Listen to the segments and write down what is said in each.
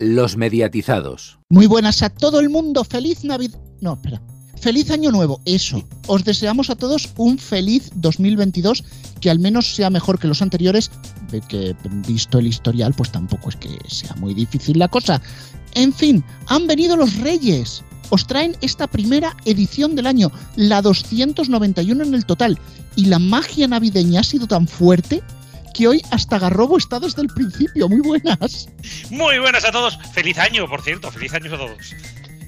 los mediatizados. Muy buenas a todo el mundo. Feliz Navidad. No, espera. Feliz Año Nuevo, eso. Os deseamos a todos un feliz 2022 que al menos sea mejor que los anteriores, que visto el historial, pues tampoco es que sea muy difícil la cosa. En fin, han venido los Reyes. Os traen esta primera edición del año, la 291 en el total, y la magia navideña ha sido tan fuerte que hoy hasta Garrobo está desde el principio. Muy buenas. Muy buenas a todos. Feliz año, por cierto. Feliz año a todos.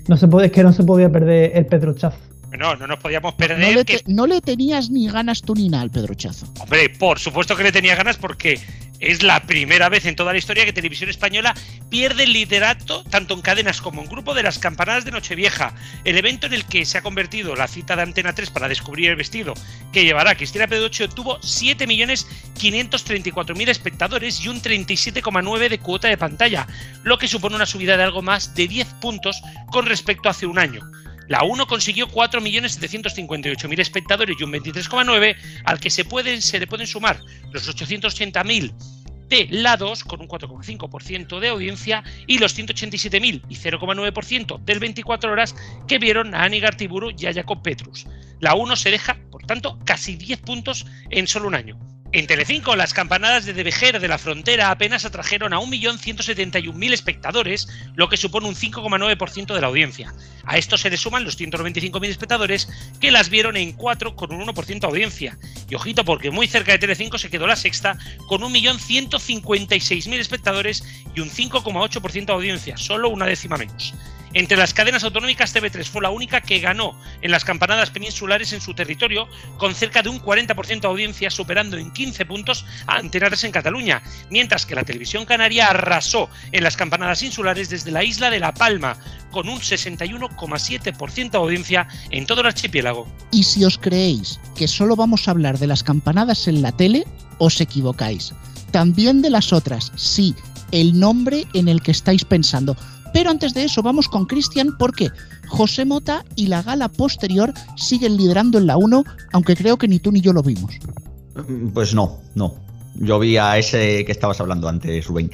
No se puede, es que no se podía perder el Pedrochazo. No, no nos podíamos perder. No le, no le tenías ni ganas tú ni nada al Pedrochazo. Hombre, por supuesto que le tenía ganas porque es la primera vez en toda la historia que Televisión Española pierde el liderato, tanto en cadenas como en grupo, de las campanadas de Nochevieja, el evento en el que se ha convertido la cita de Antena 3 para descubrir el vestido que llevará Cristina Pedroche tuvo 7.534.000 espectadores y un 37,9 de cuota de pantalla, lo que supone una subida de algo más de 10 puntos con respecto a hace un año. La 1 consiguió 4.758.000 espectadores y un 23,9 al que se, le pueden sumar los 880.000 de la 2 con un 4,5% de audiencia y los 187.000 y 0,9% del 24 horas que vieron a Ani Gartiburu y a Jacob Petrus. La 1 se deja, por tanto, casi 10 puntos en solo un año. En Telecinco, las campanadas de Devejer de la Frontera apenas atrajeron a 1.171.000 espectadores, lo que supone un 5,9% de la audiencia. A esto se le suman los 195.000 espectadores que las vieron en 4 con un 1% de audiencia. Y ojito porque muy cerca de Telecinco se quedó la sexta con 1.156.000 espectadores y un 5,8% de audiencia, solo una décima menos. Entre las cadenas autonómicas, TV3 fue la única que ganó en las campanadas peninsulares en su territorio, con cerca de un 40% de audiencia, superando en 15 puntos a Antena 3 en Cataluña, mientras que la televisión canaria arrasó en las campanadas insulares desde la isla de La Palma, con un 61,7% de audiencia en todo el archipiélago. Y si os creéis que solo vamos a hablar de las campanadas en la tele, os equivocáis. También de las otras, sí, el nombre en el que estáis pensando. Pero antes de eso vamos con Cristian porque José Mota y la gala posterior siguen liderando en la 1, aunque creo que ni tú ni yo lo vimos. Pues no, no. Yo vi a ese que estabas hablando antes, Rubén.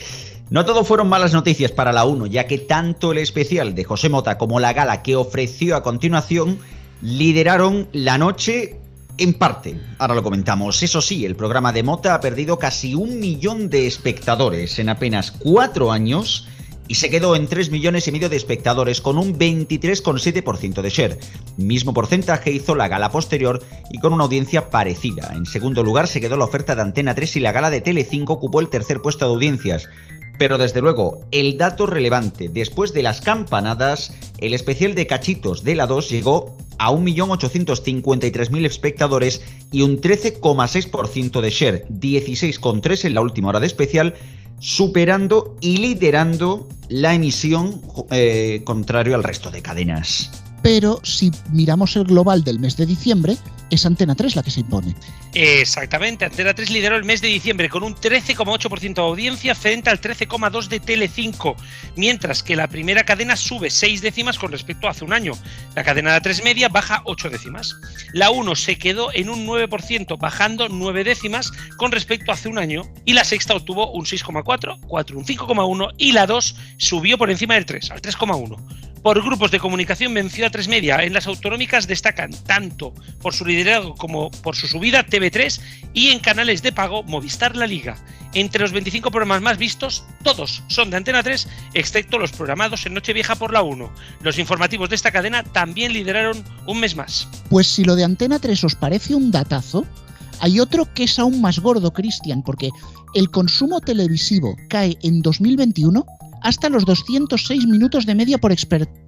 No todo fueron malas noticias para la 1, ya que tanto el especial de José Mota como la gala que ofreció a continuación lideraron la noche en parte. Ahora lo comentamos. Eso sí, el programa de Mota ha perdido casi un millón de espectadores en apenas cuatro años y se quedó en 3 millones y medio de espectadores con un 23,7% de share. Mismo porcentaje hizo la gala posterior y con una audiencia parecida. En segundo lugar se quedó la oferta de Antena 3 y la gala de Tele5 ocupó el tercer puesto de audiencias. Pero desde luego, el dato relevante, después de las campanadas, el especial de cachitos de la 2 llegó a 1.853.000 espectadores y un 13,6% de share, 16,3 en la última hora de especial superando y liderando la emisión eh, contrario al resto de cadenas. Pero si miramos el global del mes de diciembre, es Antena 3 la que se impone. Exactamente, Antena 3 lideró el mes de diciembre con un 13,8% de audiencia frente al 13,2% de Tele5, mientras que la primera cadena sube 6 décimas con respecto a hace un año. La cadena de 3 media baja 8 décimas. La 1 se quedó en un 9%, bajando 9 décimas con respecto a hace un año, y la sexta obtuvo un 6,4, 4 un 5,1 y la 2 subió por encima del 3, al 3,1 por grupos de comunicación venció a tres media. En las autonómicas destacan tanto por su liderazgo como por su subida TV3 y en canales de pago Movistar La Liga. Entre los 25 programas más vistos, todos son de Antena 3, excepto los programados en Nochevieja por la 1. Los informativos de esta cadena también lideraron un mes más. Pues si lo de Antena 3 os parece un datazo, hay otro que es aún más gordo, Cristian, porque el consumo televisivo cae en 2021 hasta los 206 minutos de media por,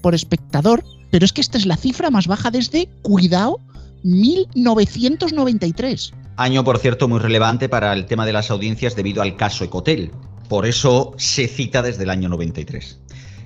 por espectador, pero es que esta es la cifra más baja desde, cuidado, 1993. Año, por cierto, muy relevante para el tema de las audiencias debido al caso Ecotel. Por eso se cita desde el año 93.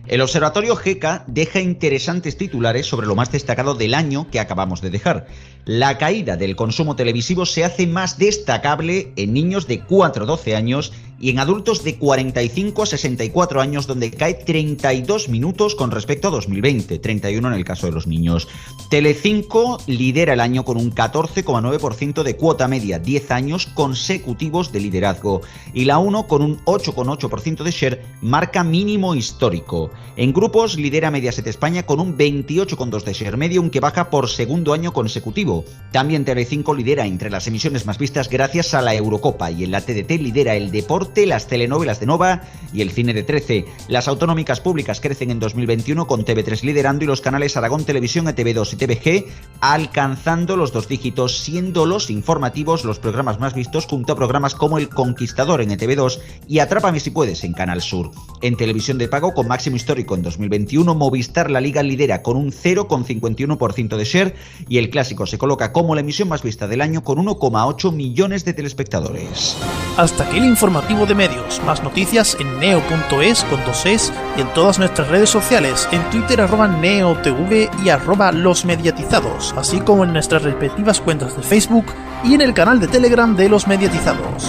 El Observatorio GECA deja interesantes titulares sobre lo más destacado del año que acabamos de dejar. La caída del consumo televisivo se hace más destacable en niños de 4 a 12 años y en adultos de 45 a 64 años donde cae 32 minutos con respecto a 2020, 31 en el caso de los niños. Telecinco lidera el año con un 14,9% de cuota media, 10 años consecutivos de liderazgo y la 1 con un 8,8% de share marca mínimo histórico. En grupos lidera Mediaset España con un 28,2 de share medio, aunque baja por segundo año consecutivo. También Telecinco lidera entre las emisiones más vistas gracias a la Eurocopa y en la TDT lidera el deporte, las telenovelas de Nova y el cine de 13. Las autonómicas públicas crecen en 2021 con TV3 liderando y los canales Aragón Televisión, ETV2 y TVG alcanzando los dos dígitos, siendo los informativos los programas más vistos junto a programas como El Conquistador en ETV2 y Atrápame si puedes en Canal Sur. En televisión de pago con máximo histórico en 2021, Movistar La Liga lidera con un 0,51% de share y el clásico se coloca como la emisión más vista del año con 1,8 millones de telespectadores. Hasta aquí el informativo de medios. Más noticias en neo.es con dos es y en todas nuestras redes sociales, en Twitter arroba neotv y arroba los mediatizados, así como en nuestras respectivas cuentas de Facebook y en el canal de Telegram de los mediatizados.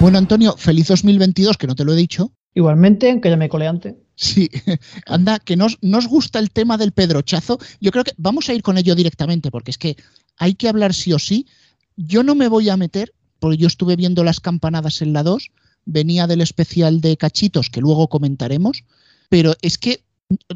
Bueno, Antonio, feliz 2022, que no te lo he dicho. Igualmente, aunque ya me colé antes. Sí, anda, que nos, nos gusta el tema del pedrochazo. Yo creo que vamos a ir con ello directamente, porque es que hay que hablar sí o sí. Yo no me voy a meter, porque yo estuve viendo las campanadas en la 2, venía del especial de cachitos, que luego comentaremos, pero es que,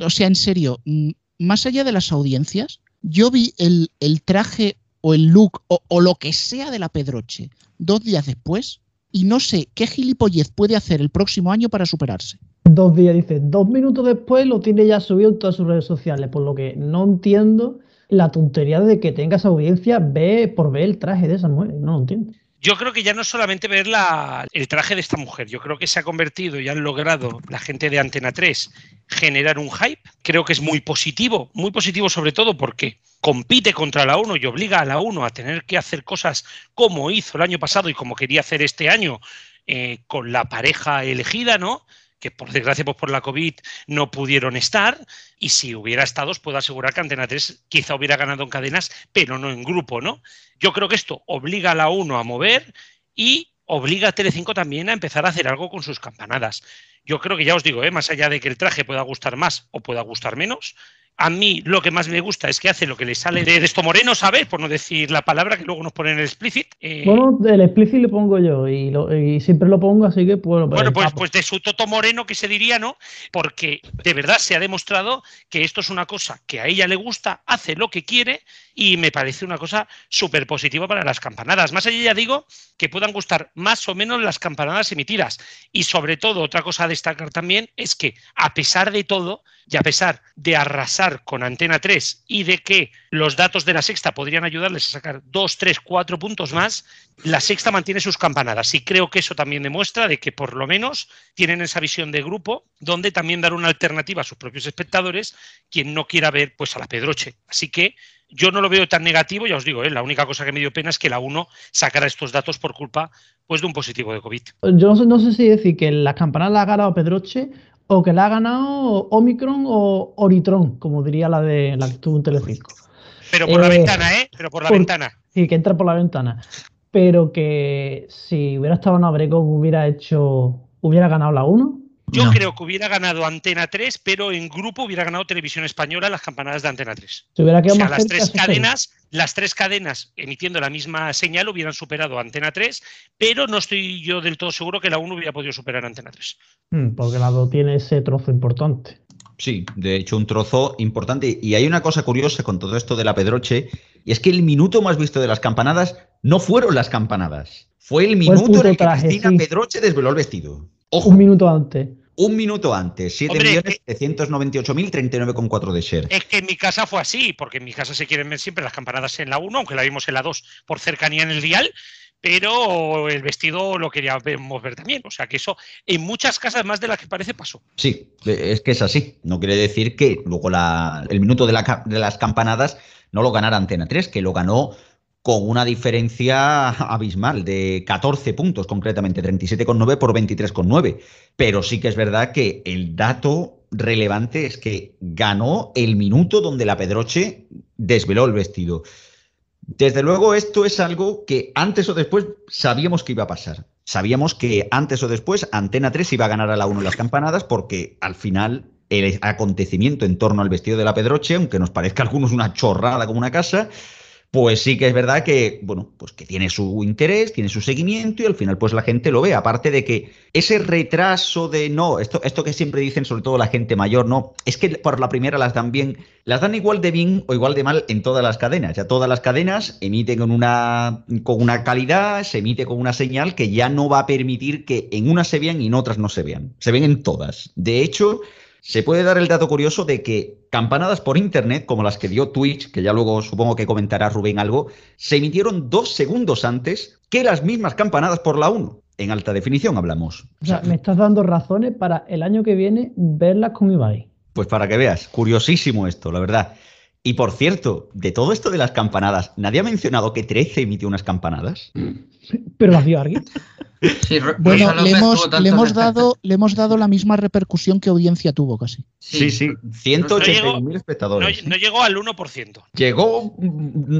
o sea, en serio, mm, más allá de las audiencias, yo vi el, traje o el look o, o lo que sea de la Pedroche dos días después y no sé qué gilipollez puede hacer el próximo año para superarse. Dos días, dice, dos minutos después lo tiene ya subido en todas sus redes sociales, por lo que no entiendo la tontería de que tengas audiencia ve por ver el traje de esa mujer, no lo entiendo. Yo creo que ya no solamente ver la, el traje de esta mujer, yo creo que se ha convertido y han logrado la gente de Antena 3 generar un hype. Creo que es muy positivo, muy positivo sobre todo porque compite contra la 1 y obliga a la 1 a tener que hacer cosas como hizo el año pasado y como quería hacer este año eh, con la pareja elegida, ¿no? Que por desgracia pues por la COVID no pudieron estar y si hubiera estado os puedo asegurar que Antena 3 quizá hubiera ganado en cadenas, pero no en grupo, ¿no? Yo creo que esto obliga a la 1 a mover y obliga a Telecinco también a empezar a hacer algo con sus campanadas. Yo creo que ya os digo, ¿eh? más allá de que el traje pueda gustar más o pueda gustar menos, a mí lo que más me gusta es que hace lo que le sale de esto moreno, ¿sabes? Por no decir la palabra que luego nos ponen el explicit. Eh, Bueno, el explicit le pongo yo y, lo- y siempre lo pongo, así que pues, Bueno, pues, pues de su toto moreno que se diría, ¿no? Porque de verdad se ha demostrado que esto es una cosa que a ella le gusta, hace lo que quiere y me parece una cosa súper positiva para las campanadas. Más allá ya digo que puedan gustar más o menos las campanadas emitidas. Y sobre todo, otra cosa a destacar también es que a pesar de todo y a pesar de arrasar con Antena 3 y de que los datos de la sexta podrían ayudarles a sacar dos, tres, cuatro puntos más, la sexta mantiene sus campanadas y creo que eso también demuestra de que por lo menos tienen esa visión de grupo donde también dar una alternativa a sus propios espectadores quien no quiera ver pues a la Pedroche. Así que yo no lo veo tan negativo, ya os digo, ¿eh? la única cosa que me dio pena es que la 1 sacara estos datos por culpa pues de un positivo de COVID. Yo no sé, si decir que las campanadas la ha ganado Pedroche o que la ha ganado Omicron o Oritron, como diría la de la que estuvo en Telecinco. Pero por la Eh, ventana, ¿eh? Pero por la por- ventana. Sí, que entra por la ventana. Pero que si hubiera estado en Abregón, hubiera hecho, hubiera ganado la 1. Yo No. creo que hubiera ganado Antena 3, pero en grupo hubiera ganado Televisión Española las campanadas de Antena 3. Se hubiera O quedado sea, más las tres cadenas, las tres cadenas emitiendo la misma señal hubieran superado a Antena 3, pero no estoy yo del todo seguro que la 1 hubiera podido superar a Antena 3. Mm, Porque la 2 tiene ese trozo importante. Sí, de hecho un trozo importante. Y hay una cosa curiosa con todo esto de la Pedroche, y es que el minuto más visto de las campanadas no fueron las campanadas. Fue el minuto en el que traje, Cristina sí. Pedroche desveló el vestido. Ojo, Un minuto antes. un minuto antes, Hombre, 7.798.039,4 de share. Es que en mi casa fue así, porque en mi casa se quieren ver siempre las campanadas en la 1, aunque la vimos en la 2 por cercanía en el dial, pero el vestido lo queríamos ver también. O sea que eso en muchas casas más de las que parece pasó. Sí, es que es así. No quiere decir que luego la- el minuto de, la de las campanadas no lo ganara Antena 3, que lo ganó con una diferencia abismal de 14 puntos, concretamente 37,9 por 23,9. Pero sí que es verdad que el dato relevante es que ganó el minuto donde la Pedroche desveló el vestido. Desde luego, esto es algo que antes o después sabíamos que iba a pasar. sabíamos que antes o después Antena 3 iba a ganar a la 1 las campanadas porque al final el acontecimiento en torno al vestido de la Pedroche, aunque nos parezca a algunos una chorrada como una casa, pues sí que es verdad que, bueno, pues que tiene su interés, tiene su seguimiento y al final pues la gente lo ve. Aparte de que ese retraso de no, esto, esto que siempre dicen sobre todo la gente mayor, no, es que por la primera las dan bien, las dan igual de bien o igual de mal en todas las cadenas. Ya todas las cadenas emiten con una, con una calidad, se emite con una señal que ya no va a permitir que en unas se vean y en otras no se vean. Se ven en todas. De hecho, se puede dar el dato curioso de que campanadas por internet, como las que dio Twitch, que ya luego supongo que comentará Rubén algo, se emitieron dos segundos antes que las mismas campanadas por la 1. En alta definición hablamos. O sea, me estás dando razones para el año que viene verlas con Ibai. Pues para que veas, curiosísimo esto, la verdad. Y por cierto, de todo esto de las campanadas, ¿nadie ha mencionado que 13 emitió unas campanadas? ¿Pero las vio alguien? Sí, bueno, le hemos, le hemos, dado, le hemos dado la misma repercusión que audiencia tuvo casi. Sí, sí, 181.000 espectadores. No, llegó al 1%. Llegó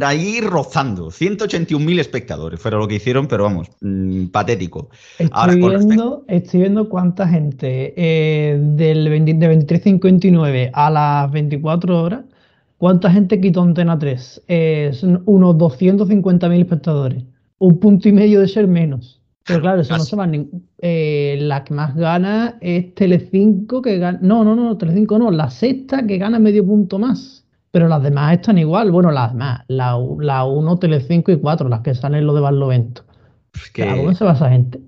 ahí rozando, 181.000 espectadores fueron lo que hicieron, pero vamos, mm, patético. Estoy, viendo, estoy viendo cuánta gente eh, del de 23.59 a las 24 horas ¿Cuánta gente quitó Antena 3? son unos 250.000 espectadores. Un punto y medio de ser menos. Pero claro, eso no se va ni... Eh, la que más gana es Telecinco, que gana... No, no, no, Telecinco no. La sexta que gana medio punto más. Pero las demás están igual. Bueno, las demás. La, la 1, Telecinco y 4, las que salen lo de Barlovento. Que... ¿Dónde se va esa gente?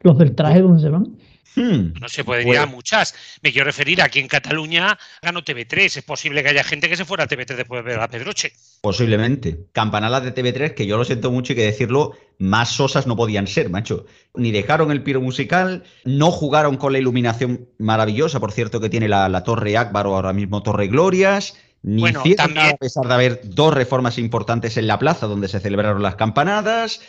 ¿Los del traje dónde se van? Hmm. No se puede ir a muchas. Me quiero referir aquí en Cataluña ganó TV3. Es posible que haya gente que se fuera a TV3 después de ver a Pedroche. Posiblemente. Campanadas de TV3, que yo lo siento mucho y que decirlo, más sosas no podían ser, macho. Ni dejaron el piro musical, no jugaron con la iluminación maravillosa, por cierto, que tiene la, Torre Akbar o ahora mismo Torre Glorias. Ni hicieron nada a pesar de haber dos reformas importantes en la plaza donde se celebraron las campanadas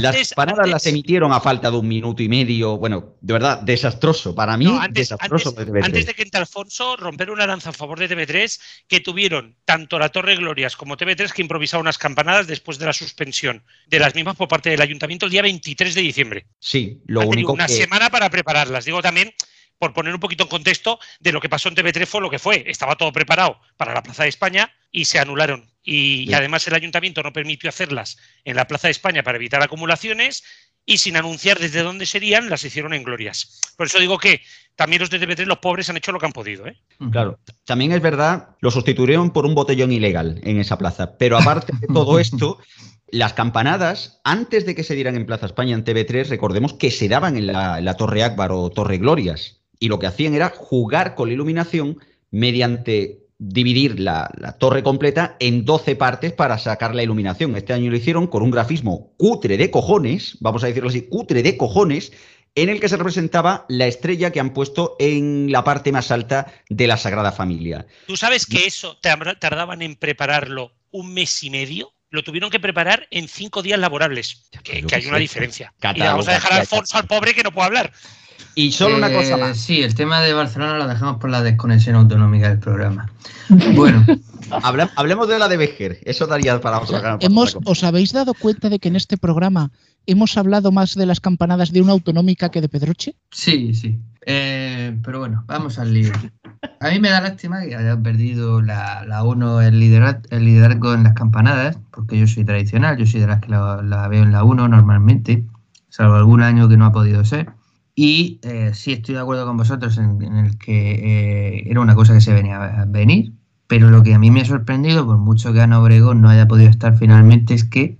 las paradas las emitieron a falta de un minuto y medio. Bueno, de verdad, desastroso. Para mí, desastroso. Antes, de que entre Alfonso, romper una lanza a favor de TV3, que tuvieron tanto la Torre Glorias como TV3 que improvisaron unas campanadas después de la suspensión de las mismas por parte del ayuntamiento el día 23 de diciembre. Sí, lo único una semana para prepararlas. Digo también por poner un poquito en contexto de lo que pasó en TV3 fue lo que fue. Estaba todo preparado para la Plaza de España y se anularon. Y, además el ayuntamiento no permitió hacerlas en la Plaza de España para evitar acumulaciones y sin anunciar desde dónde serían, las hicieron en glorias. Por eso digo que también los de TV3, los pobres, han hecho lo que han podido. ¿eh? Claro, también es verdad, lo sustituyeron por un botellón ilegal en esa plaza. Pero aparte de todo esto, las campanadas, antes de que se dieran en Plaza España en TV3, recordemos que se daban en la Torre Akbar o Torre Glorias y lo que hacían era jugar con la iluminación mediante dividir la, torre completa en 12 partes para sacar la iluminación. Este año lo hicieron con un grafismo cutre de cojones, vamos a decirlo así, cutre de cojones, en el que se representaba la estrella que han puesto en la parte más alta de la Sagrada Familia. ¿Tú sabes que eso tardaban en prepararlo un mes y medio? Lo tuvieron que preparar en cinco días laborables, que, hay una diferencia. y vamos a dejar a Alfonso al pobre que no puede hablar. Y solo una cosa más. Eh, sí, el tema de Barcelona lo dejamos por la desconexión autonómica del programa. Bueno. hablemos de la de Becker. Eso daría para otra hemos, ¿Os habéis dado cuenta de que en este programa hemos hablado más de las campanadas de una autonómica que de Pedroche? Sí, sí. Eh, pero bueno, vamos al lío. A mí me da lástima que haya perdido la, la uno el, liderazgo, el liderazgo en las campanadas, porque yo soy tradicional, yo soy de las que la, veo en la 1 normalmente, salvo algún año que no ha podido ser. Y eh, sí estoy de acuerdo con vosotros en, el que eh, era una cosa que se venía a venir, pero lo que a mí me ha sorprendido, por mucho que Ana Obregón no haya podido estar finalmente, es que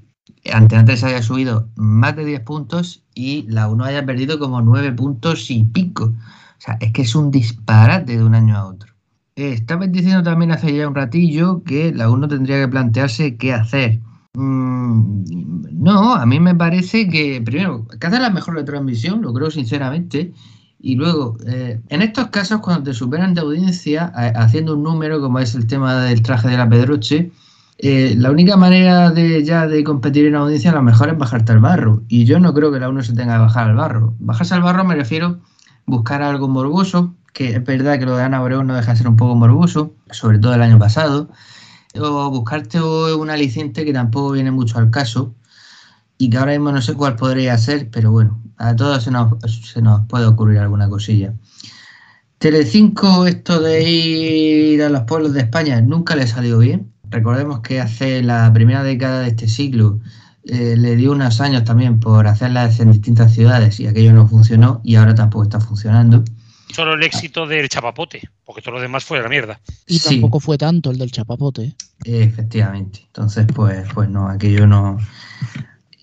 ante antes haya subido más de 10 puntos y la 1 haya perdido como 9 puntos y pico. O sea, es que es un disparate de un año a otro. Eh, estabas diciendo también hace ya un ratillo que la 1 tendría que plantearse qué hacer. Mm, no, a mí me parece que, primero, que hacer la mejor retransmisión, lo creo sinceramente. Y luego, eh, en estos casos, cuando te superan de audiencia, haciendo un número, como es el tema del traje de la Pedroche, eh, la única manera de ya de competir en audiencia a lo mejor es bajarte al barro. Y yo no creo que la uno se tenga que bajar al barro. Bajarse al barro me refiero buscar algo morboso, que es verdad que lo de Ana Obregón no deja de ser un poco morboso, sobre todo el año pasado o buscarte un aliciente que tampoco viene mucho al caso y que ahora mismo no sé cuál podría ser, pero bueno, A todos se nos, se nos puede ocurrir alguna cosilla. Telecinco, esto de ir a los pueblos de España, nunca le salió bien. Recordemos que hace la primera década de este siglo eh, le dio unos años también por hacerlas en distintas ciudades y aquello no funcionó y ahora tampoco está funcionando. Solo el éxito del chapapote, porque todo lo demás fue la mierda. Y Sí. tampoco fue tanto el del chapapote. ¿eh? Efectivamente. Entonces, pues, pues no, aquello no.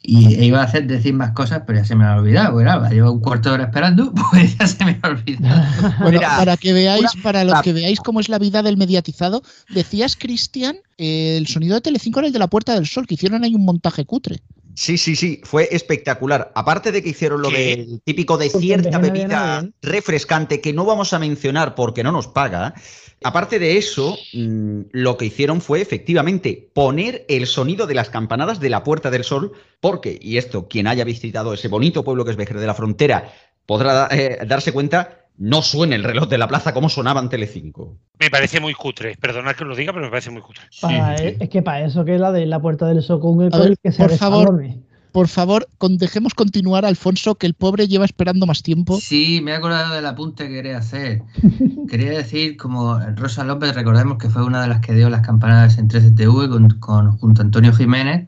Y e iba a hacer decir más cosas, pero ya se me ha olvidado. Pues nada, llevo un cuarto de hora esperando, pues ya se me ha olvidado. Bueno, Mira, para que veáis, una- para los que veáis cómo es la vida del mediatizado, decías, Cristian, eh, el sonido de Telecinco era el de la Puerta del Sol, que hicieron ahí un montaje cutre. Sí, sí, sí, fue espectacular. Aparte de que hicieron lo ¿Qué? del típico de cierta bebida refrescante que no vamos a mencionar porque no nos paga. Aparte de eso, mm, lo que hicieron fue efectivamente poner el sonido de las campanadas de la Puerta del Sol, porque, y esto, quien haya visitado ese bonito pueblo que es Vejer de la Frontera podrá eh, darse cuenta, no suena el reloj de la plaza como sonaba en Telecinco. Me parece muy cutre. Perdonad que os lo diga, pero me parece muy cutre. Para- Sí, sí. Es que para eso que es la de la puerta del el que se por favor. Por favor, con- dejemos continuar Alfonso, que el pobre lleva esperando más tiempo. Sí, me he acordado del apunte que quería hacer. Quería decir, como Rosa López, recordemos que fue una de las que dio las campanadas en 13TV con, con- junto a Antonio Jiménez,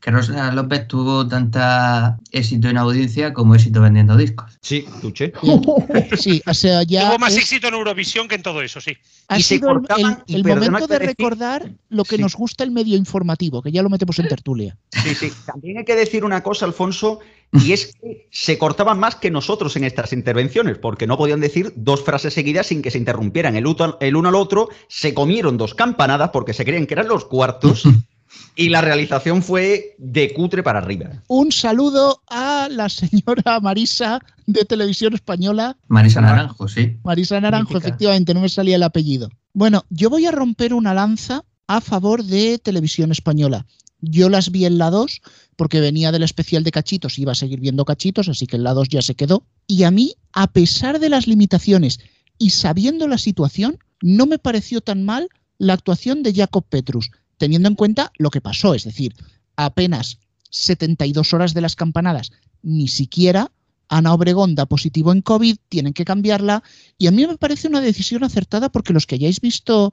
que Rosa López tuvo tanta éxito en audiencia como éxito vendiendo discos. Sí, escuché. Sí, o sea, ya Tuvo más es- éxito en Eurovisión que en todo eso, sí. ha y se sido el- cortaban, el, y el perdona momento de decir- recordar lo que Sí. nos gusta el medio informativo, que ya lo metemos en tertulia. Sí, sí. También hay que decir una cosa, Alfonso, y es que se cortaban más que nosotros en estas intervenciones, porque no podían decir dos frases seguidas sin que se interrumpieran el uno al otro, se comieron dos campanadas porque se creían que eran los cuartos, y la realización fue de cutre para arriba. Un saludo a la señora Marisa de Televisión Española. Marisa Naranjo, sí. Marisa Naranjo, Mítica. efectivamente, no me salía el apellido. Bueno, yo voy a romper una lanza a favor de Televisión Española. Yo las vi en la 2 porque venía del especial de cachitos y iba a seguir viendo cachitos, así que en la 2 ya se quedó. Y a mí, a pesar de las limitaciones y sabiendo la situación, no me pareció tan mal la actuación de Jacob Petrus, teniendo en cuenta lo que pasó, es decir, apenas 72 horas de las campanadas, ni siquiera Ana Obregón da positivo en COVID, tienen que cambiarla, y a mí me parece una decisión acertada porque los que hayáis visto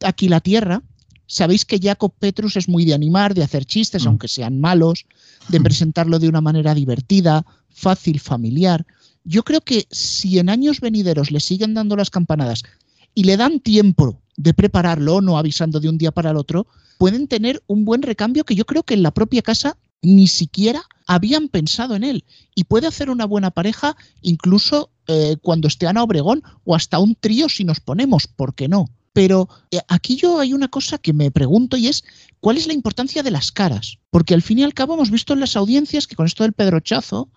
aquí la Tierra, sabéis que Jacob Petrus es muy de animar, de hacer chistes, Mm. aunque sean malos, de presentarlo de una manera divertida, fácil, familiar. Yo creo que si en años venideros le siguen dando las campanadas y le dan tiempo de prepararlo, no avisando de un día para el otro, pueden tener un buen recambio que yo creo que en la propia casa ni siquiera habían pensado en él. Y puede hacer una buena pareja incluso eh, cuando esté Ana Obregón o hasta un trío si nos ponemos, ¿por qué no? Pero eh, aquí yo hay una cosa que me pregunto y es ¿cuál es la importancia de las caras? Porque al fin y al cabo hemos visto en las audiencias que con esto del Pedrochazo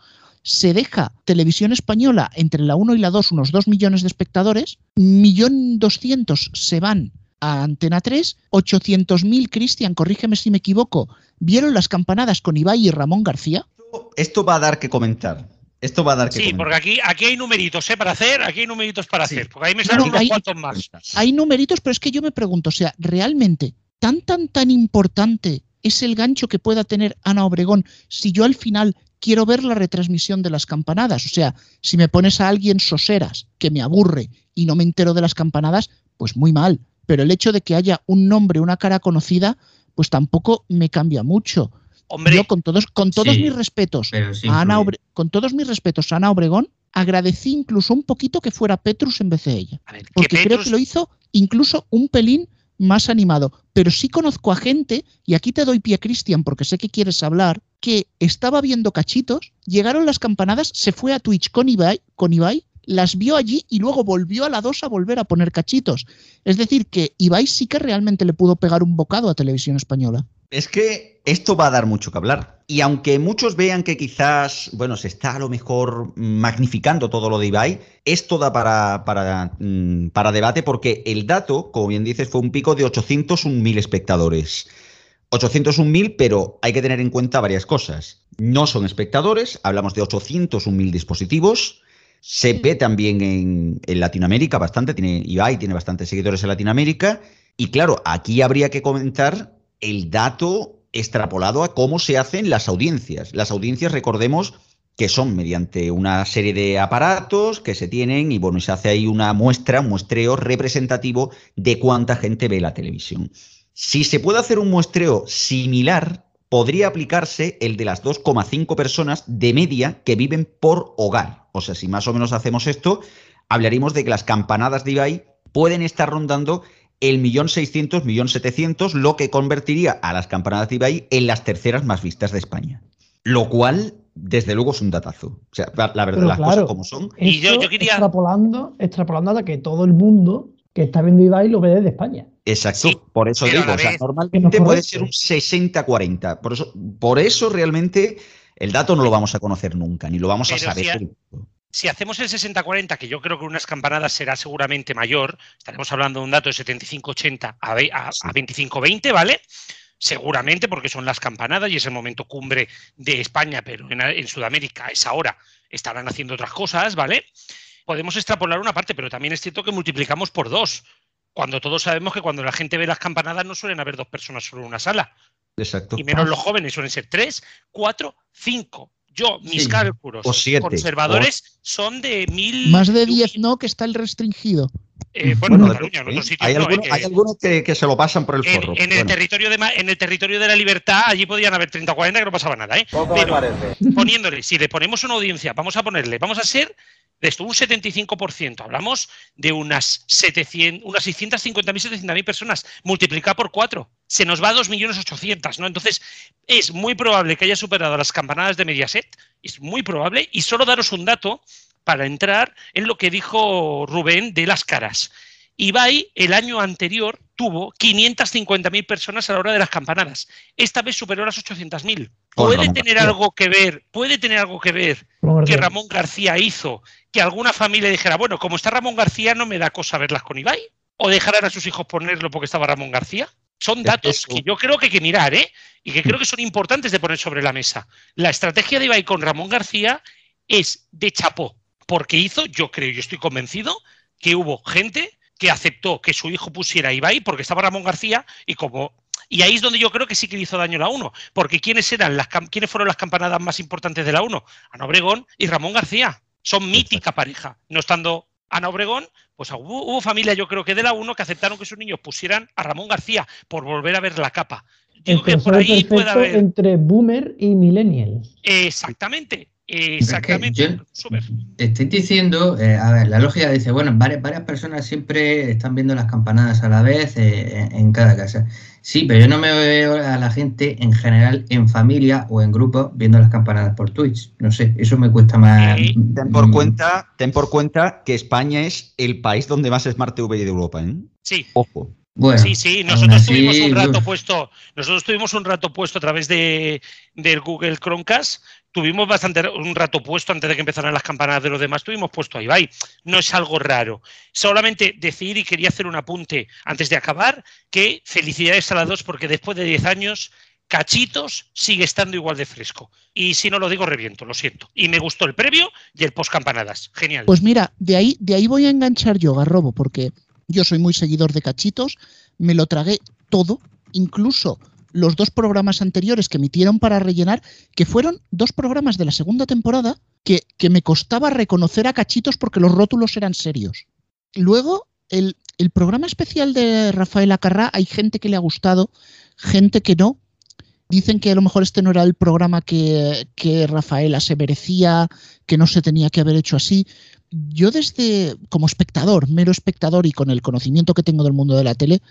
se deja televisión española entre la 1 y la 2 unos 2 millones de espectadores, millón doscientos se van a Antena 3, 800.000, Cristian, corrígeme si me equivoco, vieron las campanadas con Ibai y Ramón García. Esto va a dar que comentar. Esto va a dar que Sí, comentar. porque aquí, aquí hay numeritos ¿eh? para hacer, aquí hay numeritos para Sí. hacer. Porque ahí me No, salen no, unos hay- cuantos más. Hay numeritos, pero es que yo me pregunto, o sea, ¿realmente tan, tan, tan importante es el gancho que pueda tener Ana Obregón si yo al final quiero ver la retransmisión de las campanadas? O sea, si me pones a alguien soseras que me aburre y no me entero de las campanadas, pues muy mal. Pero el hecho de que haya un nombre, una cara conocida, pues tampoco me cambia mucho. Hombre, Yo con todos, con todos Sí, mis respetos, sí. a Ana. Obre- con todos mis respetos a Ana Obregón, agradecí incluso un poquito que fuera Petrus en vez de ella a ver, que porque creo que lo hizo incluso un pelín más animado. Pero sí conozco a gente, y aquí te doy pie, Cristian, porque sé que quieres hablar, que estaba viendo cachitos, llegaron las campanadas, se fue a Twitch con Ibai, con las vio allí y luego volvió a la 2 a volver a poner cachitos. Es decir, que Ibai sí que realmente le pudo pegar un bocado a Televisión Española. Es que esto va a dar mucho que hablar. Y aunque muchos vean que quizás, bueno, se está a lo mejor magnificando todo lo de Ibai, esto da para, para, mm, para debate porque el dato, como bien dices, fue un pico de 801.000 espectadores. 801.000, pero hay que tener en cuenta varias cosas. No son espectadores, hablamos de 801.000 dispositivos. Se ve también en, en Latinoamérica bastante, tiene, Ibai tiene bastantes seguidores en Latinoamérica. Y claro, aquí habría que comentar el dato extrapolado a cómo se hacen las audiencias. Las audiencias, recordemos, que son mediante una serie de aparatos que se tienen y bueno, se hace ahí una muestra, un muestreo representativo de cuánta gente ve la televisión. Si se puede hacer un muestreo similar, podría aplicarse el de las 2,5 personas de media que viven por hogar. O sea, si más o menos hacemos esto, hablaríamos de que las campanadas de Ibai pueden estar rondando el millón seiscientos, millón setecientos, lo que convertiría a las campanadas de Ibai en las terceras más vistas de España. Lo cual desde luego es un datazo. O sea, la verdad, las cosas como son. Y yo, yo quería. Extrapolando, extrapolando a que todo el mundo que está viendo Ibai lo ve desde España. Exacto, por eso digo, o sea, normalmente puede ser un 60-40. Por eso, por eso realmente el dato no lo vamos a conocer nunca, ni lo vamos a saber. Si, hacemos el 60-40, que yo creo que unas campanadas será seguramente mayor, estaremos hablando de un dato de 75-80 a, a, a 25-20, ¿vale? seguramente porque son las campanadas y es el momento cumbre de España, pero en, Sudamérica es ahora, estarán haciendo otras cosas, ¿vale? Podemos extrapolar una parte, pero también es cierto que multiplicamos por dos, cuando todos sabemos que cuando la gente ve las campanadas no suelen haber dos personas solo en una sala. Exacto. Y menos los jóvenes suelen ser tres, cuatro, cinco. Yo, mis cálculos conservadores son de mil. Más de diez, no, que está el restringido. Eh, bueno, en Cataluña, en otros sitios hay, algunos, hay algunos que, se lo pasan por el forro. En, el territorio de, en el territorio de la libertad, allí podían haber 30 o 40 que no pasaba nada. ¿eh? Pero, poniéndole, si le ponemos una audiencia, vamos a ponerle, vamos a ser de esto un 75%. Hablamos de unas, 700, unas 650.000, 700.000 personas. Multiplicado por 4. Se nos va a 2.800.000, ¿no? Entonces, es muy probable que haya superado las campanadas de Mediaset. Es muy probable. Y solo daros un dato para entrar en lo que dijo Rubén de las caras. Ibai el año anterior tuvo 550.000 personas a la hora de las campanadas. Esta vez superó las 800.000. ¿Puede tener algo que ver? ¿Puede tener algo que ver que Ramón García hizo que alguna familia dijera, bueno, como está Ramón García no me da cosa verlas con Ibai? ¿O dejarán a sus hijos ponerlo porque estaba Ramón García? Son datos que yo creo que hay que mirar, ¿eh? Y que creo que son importantes de poner sobre la mesa. La estrategia de Ibai con Ramón García es de chapó porque hizo, yo creo, yo estoy convencido, que hubo gente que aceptó que su hijo pusiera Ibai porque estaba Ramón García y como y ahí es donde yo creo que sí que le hizo daño la 1, porque ¿quiénes eran las quiénes fueron las campanadas más importantes de la 1? Ana Obregón y Ramón García. Son mítica pareja. No estando Ana Obregón, pues hubo, familia, yo creo que de la 1 que aceptaron que sus niños pusieran a Ramón García por volver a ver la capa. Digo que por ahí puede haber entre boomer y millennial. Exactamente. Exactamente. estoy diciendo, eh, a ver, la lógica dice, bueno, varias, varias personas siempre están viendo las campanadas a la vez eh, en, cada casa. Sí, pero yo no me veo a la gente en general en familia o en grupo viendo las campanadas por Twitch. No sé, eso me cuesta más. Ten por cuenta, ten por cuenta que España es el país donde más Smart TV de Europa, ¿eh? Sí. Ojo sí, sí, nosotros tuvimos un rato puesto, nosotros tuvimos un rato puesto a través de, del Google Chromecast, tuvimos bastante un rato puesto antes de que empezaran las campanadas de los demás, tuvimos puesto ahí, bye. No es algo raro. Solamente decir y quería hacer un apunte antes de acabar que felicidades a las dos porque después de 10 años Cachitos sigue estando igual de fresco. Y si no lo digo, reviento, lo siento. Y me gustó el previo y el post campanadas. Genial. Pues mira, de ahí, de ahí voy a enganchar yo, Garrobo, porque yo soy muy seguidor de cachitos, me lo tragué todo, incluso los dos programas anteriores que emitieron para rellenar, que fueron dos programas de la segunda temporada que, que me costaba reconocer a cachitos porque los rótulos eran serios. Luego, el, el programa especial de Rafael Acarrá, hay gente que le ha gustado, gente que no. Dicen que a lo mejor este no era el programa que, que Rafaela se merecía, que no se tenía que haber hecho así yo desde, como espectador, mero espectador y con el conocimiento que tengo del mundo de la tele,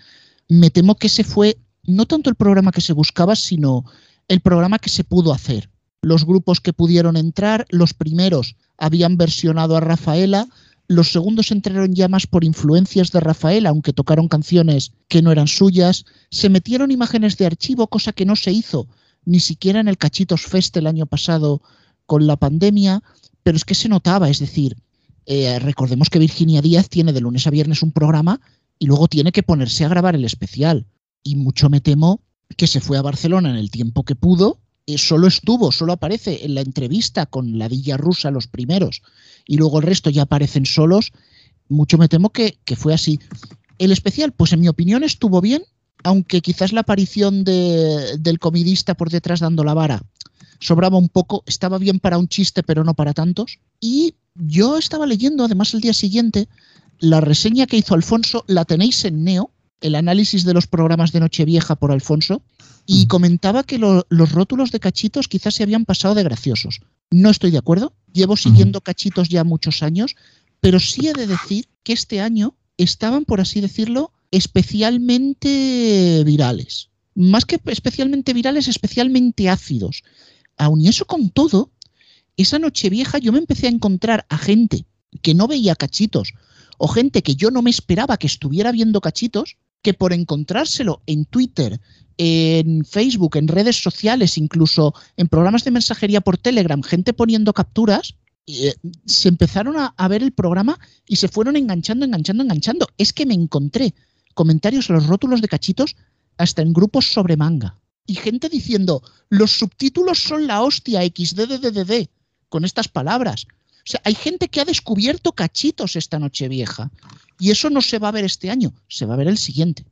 me temo que ese fue no tanto el programa que se buscaba, sino el programa que se pudo hacer. Los grupos que pudieron entrar, los primeros habían versionado a Rafaela, los segundos entraron ya más por influencias de Rafaela, aunque tocaron canciones que no eran suyas, se metieron imágenes de archivo, cosa que no se hizo ni siquiera en el Cachitos Fest el año pasado con la pandemia, pero es que se notaba, es decir, eh, recordemos que Virginia Díaz tiene de lunes a viernes un programa y luego tiene que ponerse a grabar el especial. Y mucho me temo que se fue a Barcelona en el tiempo que pudo. Eh, solo estuvo, solo aparece en la entrevista con la Villa Rusa los primeros y luego el resto ya aparecen solos. Mucho me temo que, que fue así. El especial, pues en mi opinión estuvo bien, aunque quizás la aparición de, del comidista por detrás dando la vara sobraba un poco, estaba bien para un chiste, pero no para tantos. Y yo estaba leyendo, además, el día siguiente, la reseña que hizo Alfonso, la tenéis en Neo, el análisis de los programas de Nochevieja por Alfonso, y comentaba que lo- los rótulos de cachitos quizás se habían pasado de graciosos. No estoy de acuerdo, llevo siguiendo cachitos ya muchos años, pero sí he de decir que este año estaban, por así decirlo, especialmente virales. Más que especialmente virales, especialmente ácidos. Aun y eso con todo, esa noche vieja yo me empecé a encontrar a gente que no veía cachitos o gente que yo no me esperaba que estuviera viendo cachitos, que por encontrárselo en Twitter, en Facebook, en redes sociales, incluso en programas de mensajería por Telegram, gente poniendo capturas, eh, se empezaron a, ver el programa y se fueron enganchando, enganchando, enganchando. Es que me encontré comentarios a los rótulos de cachitos hasta en grupos sobre manga. Y gente diciendo, los subtítulos son la hostia XDDDD, con estas palabras. O sea, hay gente que ha descubierto cachitos esta noche vieja. Y eso no se va a ver este año, se va a ver el siguiente.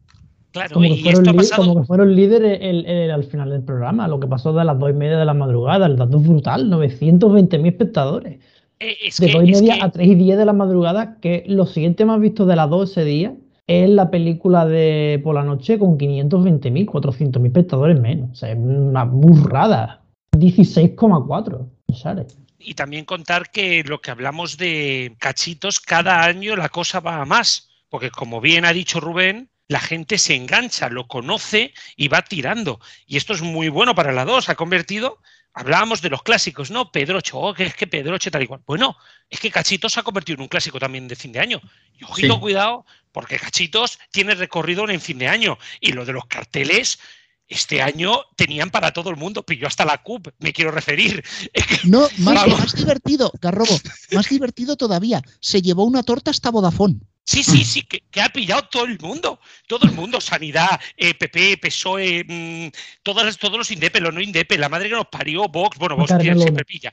Claro, Como que, fueron esto ha li- pasado. como que fueron líderes el- el- al final del programa, lo que pasó de las dos y media de la madrugada, el dato es brutal, 920.000 espectadores. eh, es de que- dos y es media que- a 3 y 10 de la madrugada, que lo siguiente más visto de las 2 ese día es la película de por la noche con 520.000, 400.000 espectadores menos. O sea, es una burrada. 16,4. Y también contar que lo que hablamos de cachitos, cada año la cosa va a más. Porque como bien ha dicho Rubén, la gente se engancha, lo conoce y va tirando. Y esto es muy bueno para la 2. Ha convertido, hablábamos de los clásicos, ¿no? Pedrocho, oh, que es que Pedroche tal y cual. Bueno, es que Cachitos se ha convertido en un clásico también de fin de año. Y ojito, Sí. cuidado, porque Cachitos tiene recorrido en fin de año. Y lo de los carteles, este año tenían para todo el mundo. Pilló hasta la CUP, me quiero referir. No, más, divertido, Garrobo, más divertido todavía. Se llevó una torta hasta Vodafone. Sí, sí, sí, que, que ha pillado todo el mundo. Todo el mundo, Sanidad, eh, PP, PSOE, mm, todas, todos los INDEPE, los no INDEPE, la madre que nos parió, Vox, bueno, Vox siempre pilla.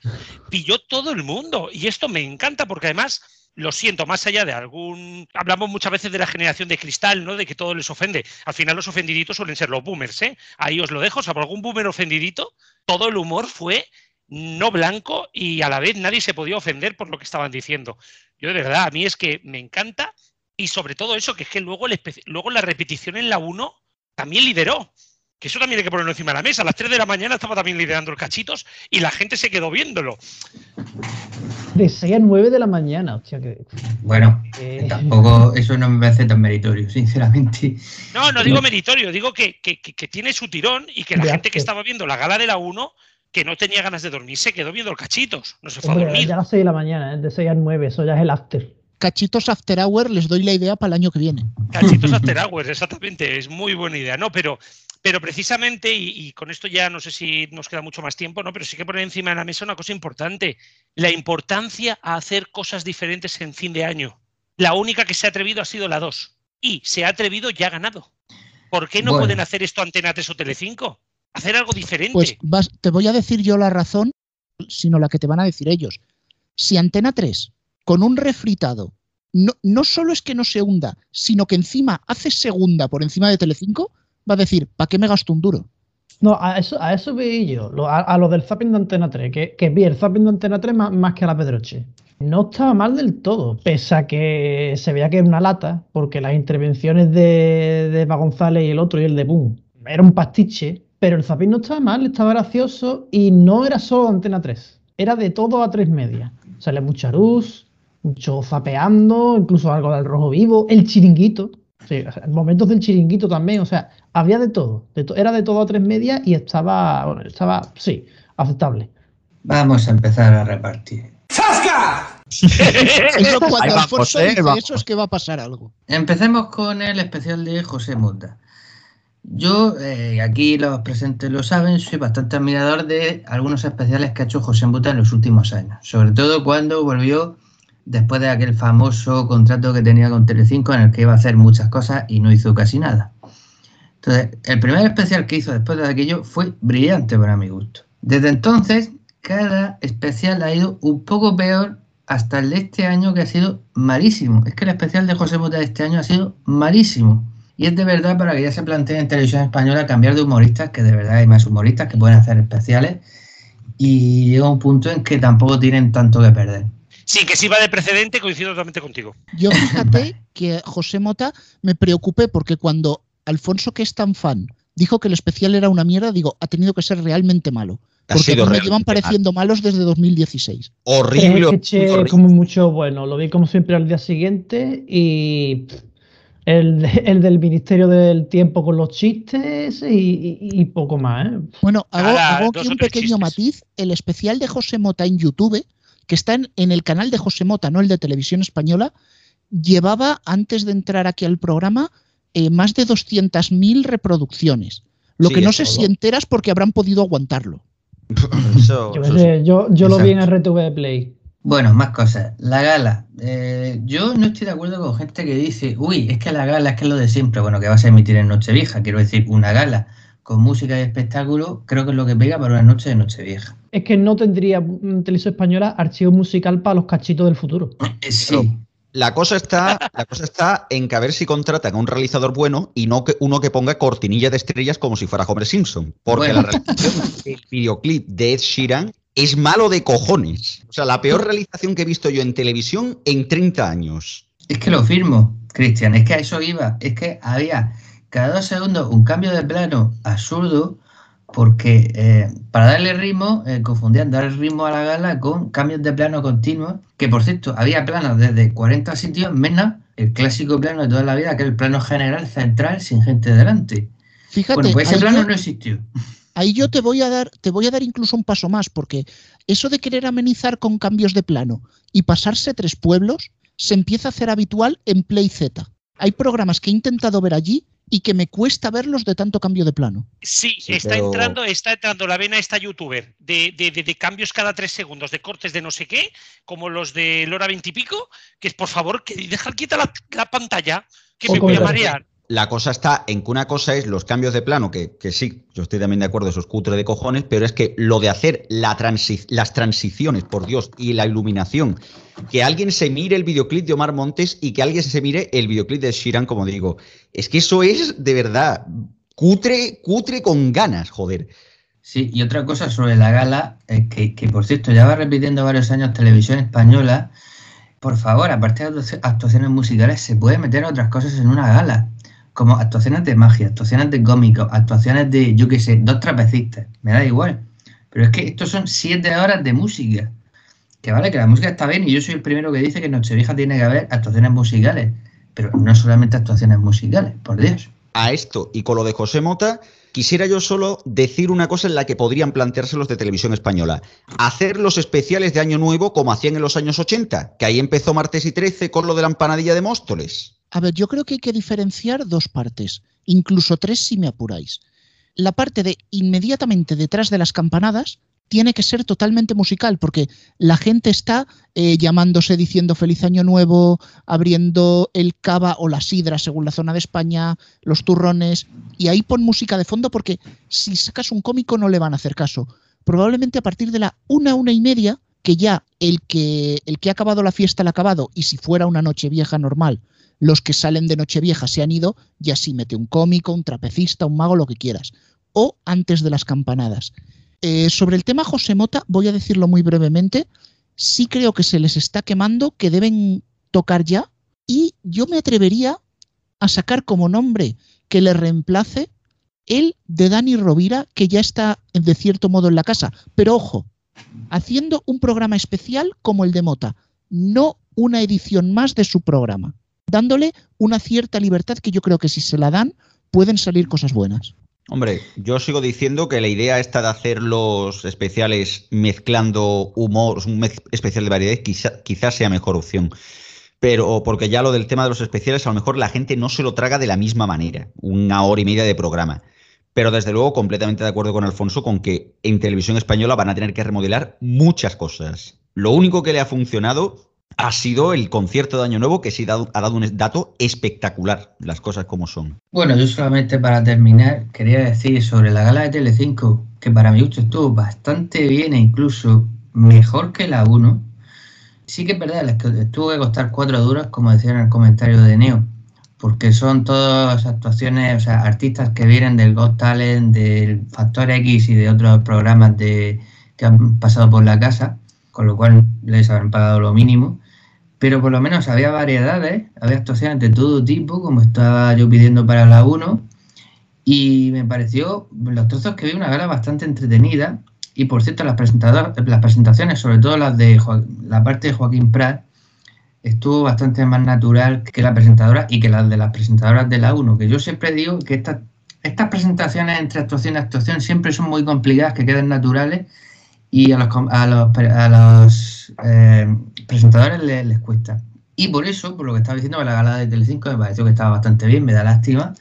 Pilló todo el mundo. Y esto me encanta porque además, lo siento, más allá de algún... Hablamos muchas veces de la generación de cristal, ¿no? De que todo les ofende. Al final los ofendiditos suelen ser los boomers, ¿eh? Ahí os lo dejo, salvo algún boomer ofendidito, todo el humor fue no blanco y a la vez nadie se podía ofender por lo que estaban diciendo. Yo de verdad, a mí es que me encanta y sobre todo eso, que es que luego, el luego la repetición en la 1 también lideró. Que eso también hay que ponerlo encima de la mesa. A las 3 de la mañana estaba también liderando el cachitos y la gente se quedó viéndolo. De 6 a 9 de la mañana. Hostia, que. Bueno, Eh. tampoco eso no me parece tan meritorio, sinceramente. No, no digo meritorio, digo que, que- que- que tiene su tirón y que la De gente que estaba viendo la gala de la 1, que no tenía ganas de dormir, se quedó viendo el cachitos. No se fue a Hombre, dormir. ya a las 6 de la mañana, ¿eh? de 6 a 9, eso ya es el after. Cachitos After Hour, les doy la idea para el año que viene. Cachitos After Hours, exactamente, es muy buena idea, ¿no? Pero, pero precisamente, y, y con esto ya no sé si nos queda mucho más tiempo, ¿no? Pero sí que poner encima de la mesa una cosa importante, la importancia a hacer cosas diferentes en fin de año. La única que se ha atrevido ha sido la 2. Y se ha atrevido y ha ganado. ¿Por qué no Bueno. pueden hacer esto Antena 3 o Telecinco? Hacer algo diferente. Pues vas- te voy a decir yo la razón, sino la que te van a decir ellos. Si Antena 3, con un refritado, no, no solo es que no se hunda, sino que encima hace segunda por encima de Telecinco, va a decir, ¿para qué me gasto un duro? No, a eso, a eso vi yo, a, a lo del zapping de Antena 3, que, que vi el zapping de Antena 3 más, más que a la Pedroche. No estaba mal del todo, pese a que se veía que era una lata, porque las intervenciones de, de Eva González y el otro y el de Boom era un pastiche, pero el zapping no estaba mal, estaba gracioso y no era solo Antena 3, era de todo a tres media. Sale mucha luz, mucho zapeando, incluso algo del rojo vivo, el chiringuito, sí, o sea, momentos del chiringuito también, o sea, había de todo, de to- era de todo a tres media y estaba, bueno, estaba, sí, aceptable. Vamos a empezar a repartir. Eso cuando vamos, ¿eh? dice Vamos. eso es que va a pasar algo. Empecemos con el especial de José Mota. Yo, eh, aquí los presentes lo saben, soy bastante admirador de algunos especiales que ha hecho José Mota en los últimos años. Sobre todo cuando volvió después de aquel famoso contrato que tenía con Telecinco en el que iba a hacer muchas cosas y no hizo casi nada. Entonces, el primer especial que hizo después de aquello fue brillante para mi gusto. Desde entonces, cada especial ha ido un poco peor hasta el de este año que ha sido malísimo. Es que el especial de José Mota este año ha sido malísimo. Y es de verdad para que ya se plantee en televisión española cambiar de humoristas, que de verdad hay más humoristas que pueden hacer especiales y llega un punto en que tampoco tienen tanto que perder. Sí, que si va de precedente, coincido totalmente contigo. Yo fíjate que José Mota me preocupé porque cuando Alfonso, que es tan fan, dijo que el especial era una mierda, digo, ha tenido que ser realmente malo. Ha Porque me llevan pareciendo malos desde 2016. Horrible. Es que eché horrible. como mucho bueno, lo vi como siempre al día siguiente y el, el del Ministerio del Tiempo con los chistes y, y- y poco más. ¿eh? Bueno, hago, Ahora, hago aquí un pequeño chistes. matiz. El especial de José Mota en YouTube, que está en, en el canal de José Mota, no el de Televisión Española, llevaba, antes de entrar aquí al programa, eh, más de 200.000 reproducciones. Lo Sí, que no sé todo. si enteras porque habrán podido aguantarlo. Eso- Yo, qué eso sé, yo, yo lo vi en. RTV Play. Bueno, más cosas. La gala. Eh, yo no estoy de acuerdo con gente que dice, uy, es que la gala es que es lo de siempre. Bueno, que vas a emitir en Nochevieja. Quiero decir, una gala con música y espectáculo, creo que es lo que pega para una noche de Nochevieja. Es que no tendría Televisión Española archivo musical para los cachitos del futuro. Eh, sí. La cosa está, la cosa está en que a ver si contratan a un realizador bueno y no que uno que ponga cortinilla de estrellas como si fuera Homer Simpson. Porque Bueno. la realización del videoclip de Ed Sheeran es malo de cojones. O sea, la peor realización que he visto yo en televisión en 30 años. Es que lo firmo, Cristian. Es que a eso iba. Es que había cada dos segundos un cambio de plano absurdo porque eh, para darle ritmo eh, confundían dar el ritmo a la gala con cambios de plano continuos. Que por cierto, había planos desde 40 sitios menos el clásico plano de toda la vida, que es el plano general central sin gente delante. Fíjate, Bueno, pues ese plano yo, no existió. ahí yo te voy a dar, te voy a dar incluso un paso más, porque eso de querer amenizar con cambios de plano y pasarse tres pueblos se empieza a hacer habitual en Play Z. Hay programas que he intentado ver allí y que me cuesta verlos de tanto cambio de plano. Sí, Sí, está pero- entrando, está entrando la vena esta youtuber de, de- de- de cambios cada tres segundos, de cortes de no sé qué, como los de Lora 20 y pico, que es por favor que dejar quieta la, la pantalla, que O me voy a marear. La cosa está en que una cosa es los cambios de plano, que, sí, yo estoy también de acuerdo, eso es cutre de cojones, pero es que lo de hacer las transiciones, por Dios, y la iluminación, que alguien se mire el videoclip de Omar Montes y que alguien se mire el videoclip de Shiran, como digo, es que eso es de verdad cutre, cutre con ganas, joder. Sí, y otra cosa sobre la gala, que, que, por cierto ya va repitiendo varios años televisión española, por favor, aparte de actu- actuaciones musicales, se puede meter otras cosas en una gala, como actuaciones de magia, actuaciones de cómicos, actuaciones de, yo qué sé, dos trapecistas, me da igual. Pero es que estos son siete horas de música. Que vale, que la música está bien y yo soy el primero que dice que en Nochevieja tiene que haber actuaciones musicales, pero no solamente actuaciones musicales, por Dios. A esto y con lo de José Mota, quisiera yo solo decir una cosa en la que podrían plantearse los de televisión española. Hacer los especiales de Año Nuevo como hacían en los años 80, que ahí empezó martes y 13 con lo de la empanadilla de Móstoles. A ver, yo creo que hay que diferenciar dos partes, incluso tres si me apuráis. La parte de inmediatamente detrás de las campanadas tiene que ser totalmente musical, porque la gente está eh, llamándose diciendo feliz año nuevo, abriendo el cava o la sidra según la zona de España, los turrones, y ahí pon música de fondo porque si sacas un cómico no le van a hacer caso. Probablemente a partir de la una, una y media, que ya el que, el que ha acabado la fiesta la ha acabado, y si fuera una noche vieja normal, los que salen de Nochevieja se han ido, ya sí mete un cómico, un trapecista, un mago, lo que quieras. O antes de las campanadas. Eh, sobre el tema José Mota, voy a decirlo muy brevemente. Sí creo que se les está quemando, que deben tocar ya. Y yo me atrevería a sacar como nombre que le reemplace el de Dani Rovira, que ya está de cierto modo en la casa. Pero ojo, haciendo un programa especial como el de Mota, no una edición más de su programa, dándole una cierta libertad que yo creo que si se la dan pueden salir cosas buenas. Hombre, yo sigo diciendo que la idea esta de hacer los especiales mezclando humor, un especial de variedad, quizá- quizás sea mejor opción. Pero porque ya lo del tema de los especiales, a lo mejor la gente no se lo traga de la misma manera, una hora y media de programa. Pero desde luego, completamente de acuerdo con Alfonso con que en televisión española van a tener que remodelar muchas cosas. Lo único que le ha funcionado ha sido el concierto de Año Nuevo, que sí ha dado un dato espectacular, las cosas como son. Bueno, yo solamente para terminar quería decir sobre la gala de Telecinco, que para mi gusto estuvo bastante bien e incluso mejor que la 1. Sí que es verdad, les tuvo que costar cuatro duros, como decía en el comentario de Neo, porque son todas actuaciones, o sea, artistas que vienen del Got Talent, del Factor X y de otros programas de que han pasado por la casa, con lo cual les habrán pagado lo mínimo. Pero por lo menos había variedades, había actuaciones de todo tipo, como estaba yo pidiendo para la 1. Y me pareció, los trozos que vi, una gala bastante entretenida. Y por cierto, las, las presentaciones, sobre todo las de la parte de Joaquín Prat, estuvo bastante más natural que la presentadora y que las de las presentadoras de la 1, que yo siempre digo que estas, estas presentaciones entre actuación y actuación siempre son muy complicadas, que queden naturales y a los, a los, a los eh, presentadores les, les, cuesta. Y por eso, por lo que estaba diciendo, la gala de Telecinco me pareció que estaba bastante bien, me da lástima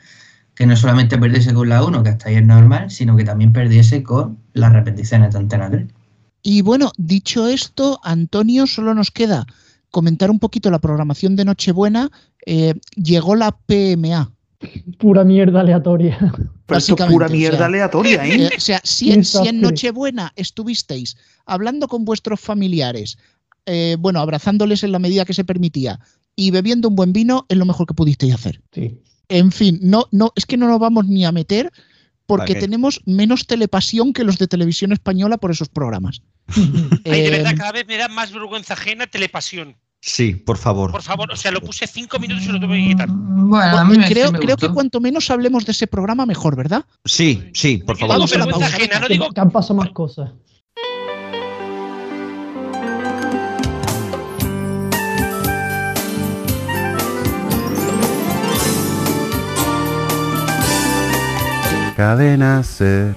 que no solamente perdiese con la 1, que hasta ahí es normal, sino que también perdiese con las repeticiones de Antena 3. Y bueno, dicho esto, Antonio, solo nos queda comentar un poquito la programación de Nochebuena. Eh, llegó la PMA. Pura mierda aleatoria. pura mierda o sea, aleatoria, ¿eh? ¿eh? O sea, si en, si en, Nochebuena estuvisteis hablando con vuestros familiares, eh, bueno, abrazándoles en la medida que se permitía y bebiendo un buen vino, es lo mejor que pudisteis hacer. Sí. En fin, no, no, es que no nos vamos ni a meter porque vale. tenemos menos telepasión que los de televisión española por esos programas. Ay, de verdad, cada vez me da más vergüenza ajena telepasión. Sí, por favor. Por favor, o sea, lo puse cinco minutos y lo tuve que quitar. Bueno, a mí me, creo, sí me creo que cuanto menos hablemos de ese programa, mejor, ¿verdad? Sí, sí, por favor. Vamos a la vergüenza pausa. ajena, no digo que han pasado más cosas. Cadena Ser.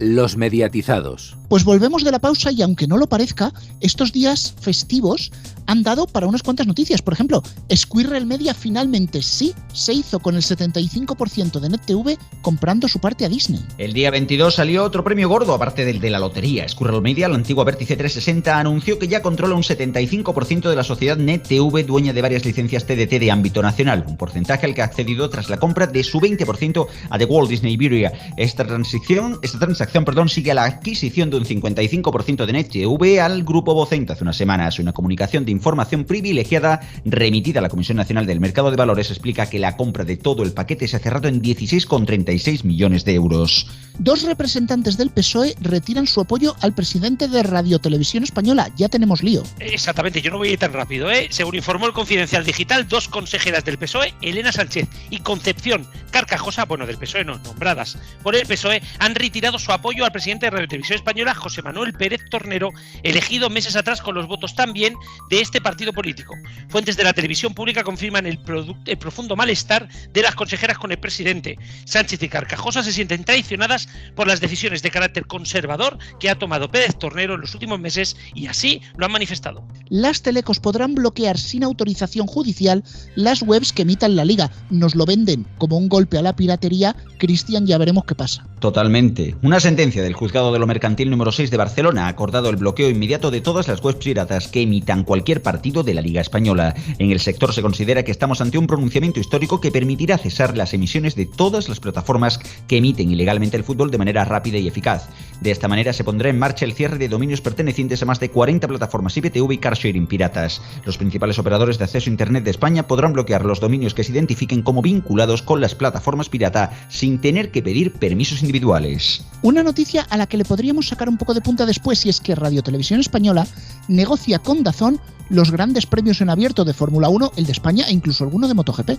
Los mediatizados. Pues volvemos de la pausa y aunque no lo parezca, estos días festivos han dado para unas cuantas noticias. Por ejemplo, Squirrel Media finalmente sí se hizo con el 75% de NetTV comprando su parte a Disney. El día 22 salió otro premio gordo, aparte del de la lotería. Squirrel Media, la antigua Vértice 360, anunció que ya controla un 75% de la sociedad NetTV, dueña de varias licencias TDT de ámbito nacional, un porcentaje al que ha accedido tras la compra de su 20% a The Walt Disney Iberia. Esta transición, esta transacción perdón, sigue a la adquisición de un 55% de NetTV al grupo Vocenta hace unas semanas. Una comunicación de información privilegiada remitida a la Comisión Nacional del Mercado de Valores explica que la compra de todo el paquete se ha cerrado en 16,36 millones de euros. Dos representantes del PSOE retiran su apoyo al presidente de Radio Televisión Española. Ya tenemos lío. Exactamente, yo no voy a ir tan rápido, ¿eh? Según informó el Confidencial Digital, dos consejeras del PSOE, Elena Sánchez y Concepción Carcajosa, bueno, del PSOE no, nombradas por el PSOE, han retirado su apoyo al presidente de Radio Televisión Española, José Manuel Pérez Tornero, elegido meses atrás con los votos también de este partido político. Fuentes de la televisión pública confirman el, el profundo malestar de las consejeras con el presidente. Sánchez y Carcajosa se sienten traicionadas por las decisiones de carácter conservador que ha tomado Pérez Tornero en los últimos meses y así lo han manifestado. Las telecos podrán bloquear sin autorización judicial las webs que emitan la liga. Nos lo venden como un golpe a la piratería. Cristian, ya veremos qué pasa. Totalmente. Una sentencia del juzgado de lo mercantil número 6 de Barcelona ha acordado el bloqueo inmediato de todas las webs piratas que emitan cualquier partido de la Liga Española. En el sector se considera que estamos ante un pronunciamiento histórico que permitirá cesar las emisiones de todas las plataformas que emiten ilegalmente el fútbol de manera rápida y eficaz. De esta manera se pondrá en marcha el cierre de dominios pertenecientes a más de 40 plataformas IPTV y carsharing piratas. Los principales operadores de acceso a Internet de España podrán bloquear los dominios que se identifiquen como vinculados con las plataformas pirata sin tener que pedir permisos individuales. Una noticia a la que le podríamos sacar un poco de punta después y es que Radio Televisión Española negocia con Dazón los grandes premios en abierto de Fórmula 1, el de España e incluso alguno de MotoGP.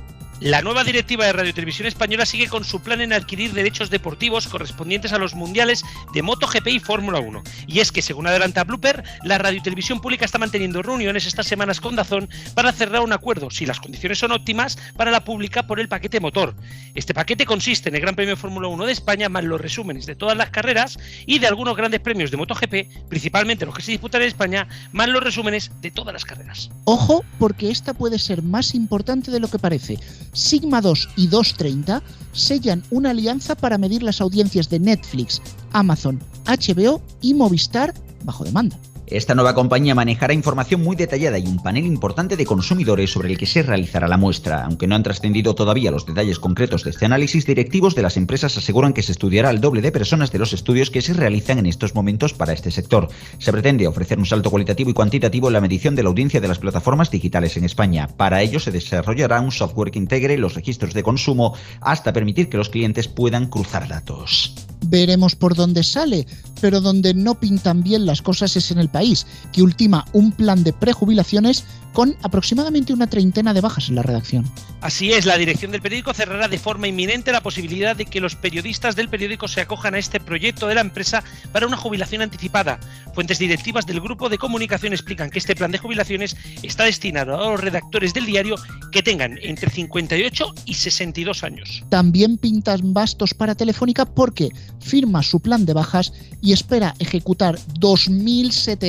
La nueva directiva de Radio Televisión Española sigue con su plan en adquirir derechos deportivos correspondientes a los mundiales de MotoGP y Fórmula 1. Y es que, según adelanta Blooper, la Radio Televisión Pública está manteniendo reuniones estas semanas con Dazón para cerrar un acuerdo, si las condiciones son óptimas, para la pública por el paquete motor. Este paquete consiste en el Gran Premio Fórmula 1 de España, más los resúmenes de todas las carreras y de algunos grandes premios de MotoGP, principalmente los que se disputan en España, más los resúmenes de todas las carreras. Ojo, porque esta puede ser más importante de lo que parece. Sigma 2 y 230 sellan una alianza para medir las audiencias de Netflix, Amazon, HBO y Movistar bajo demanda. Esta nueva compañía manejará información muy detallada y un panel importante de consumidores sobre el que se realizará la muestra. Aunque no han trascendido todavía los detalles concretos de este análisis, directivos de las empresas aseguran que se estudiará el doble de personas de los estudios que se realizan en estos momentos para este sector. Se pretende ofrecer un salto cualitativo y cuantitativo en la medición de la audiencia de las plataformas digitales en España. Para ello se desarrollará un software que integre los registros de consumo hasta permitir que los clientes puedan cruzar datos. veremos por dónde sale, pero donde no pintan bien las cosas es en el país, que ultima un plan de prejubilaciones con aproximadamente una treintena de bajas en la redacción. Así es, la dirección del periódico cerrará de forma inminente la posibilidad de que los periodistas del periódico se acojan a este proyecto de la empresa para una jubilación anticipada. Fuentes directivas del grupo de comunicación explican que este plan de jubilaciones está destinado a los redactores del diario que tengan entre 58 y 62 años. También pintan bastos para Telefónica porque firma su plan de bajas y espera ejecutar 2.700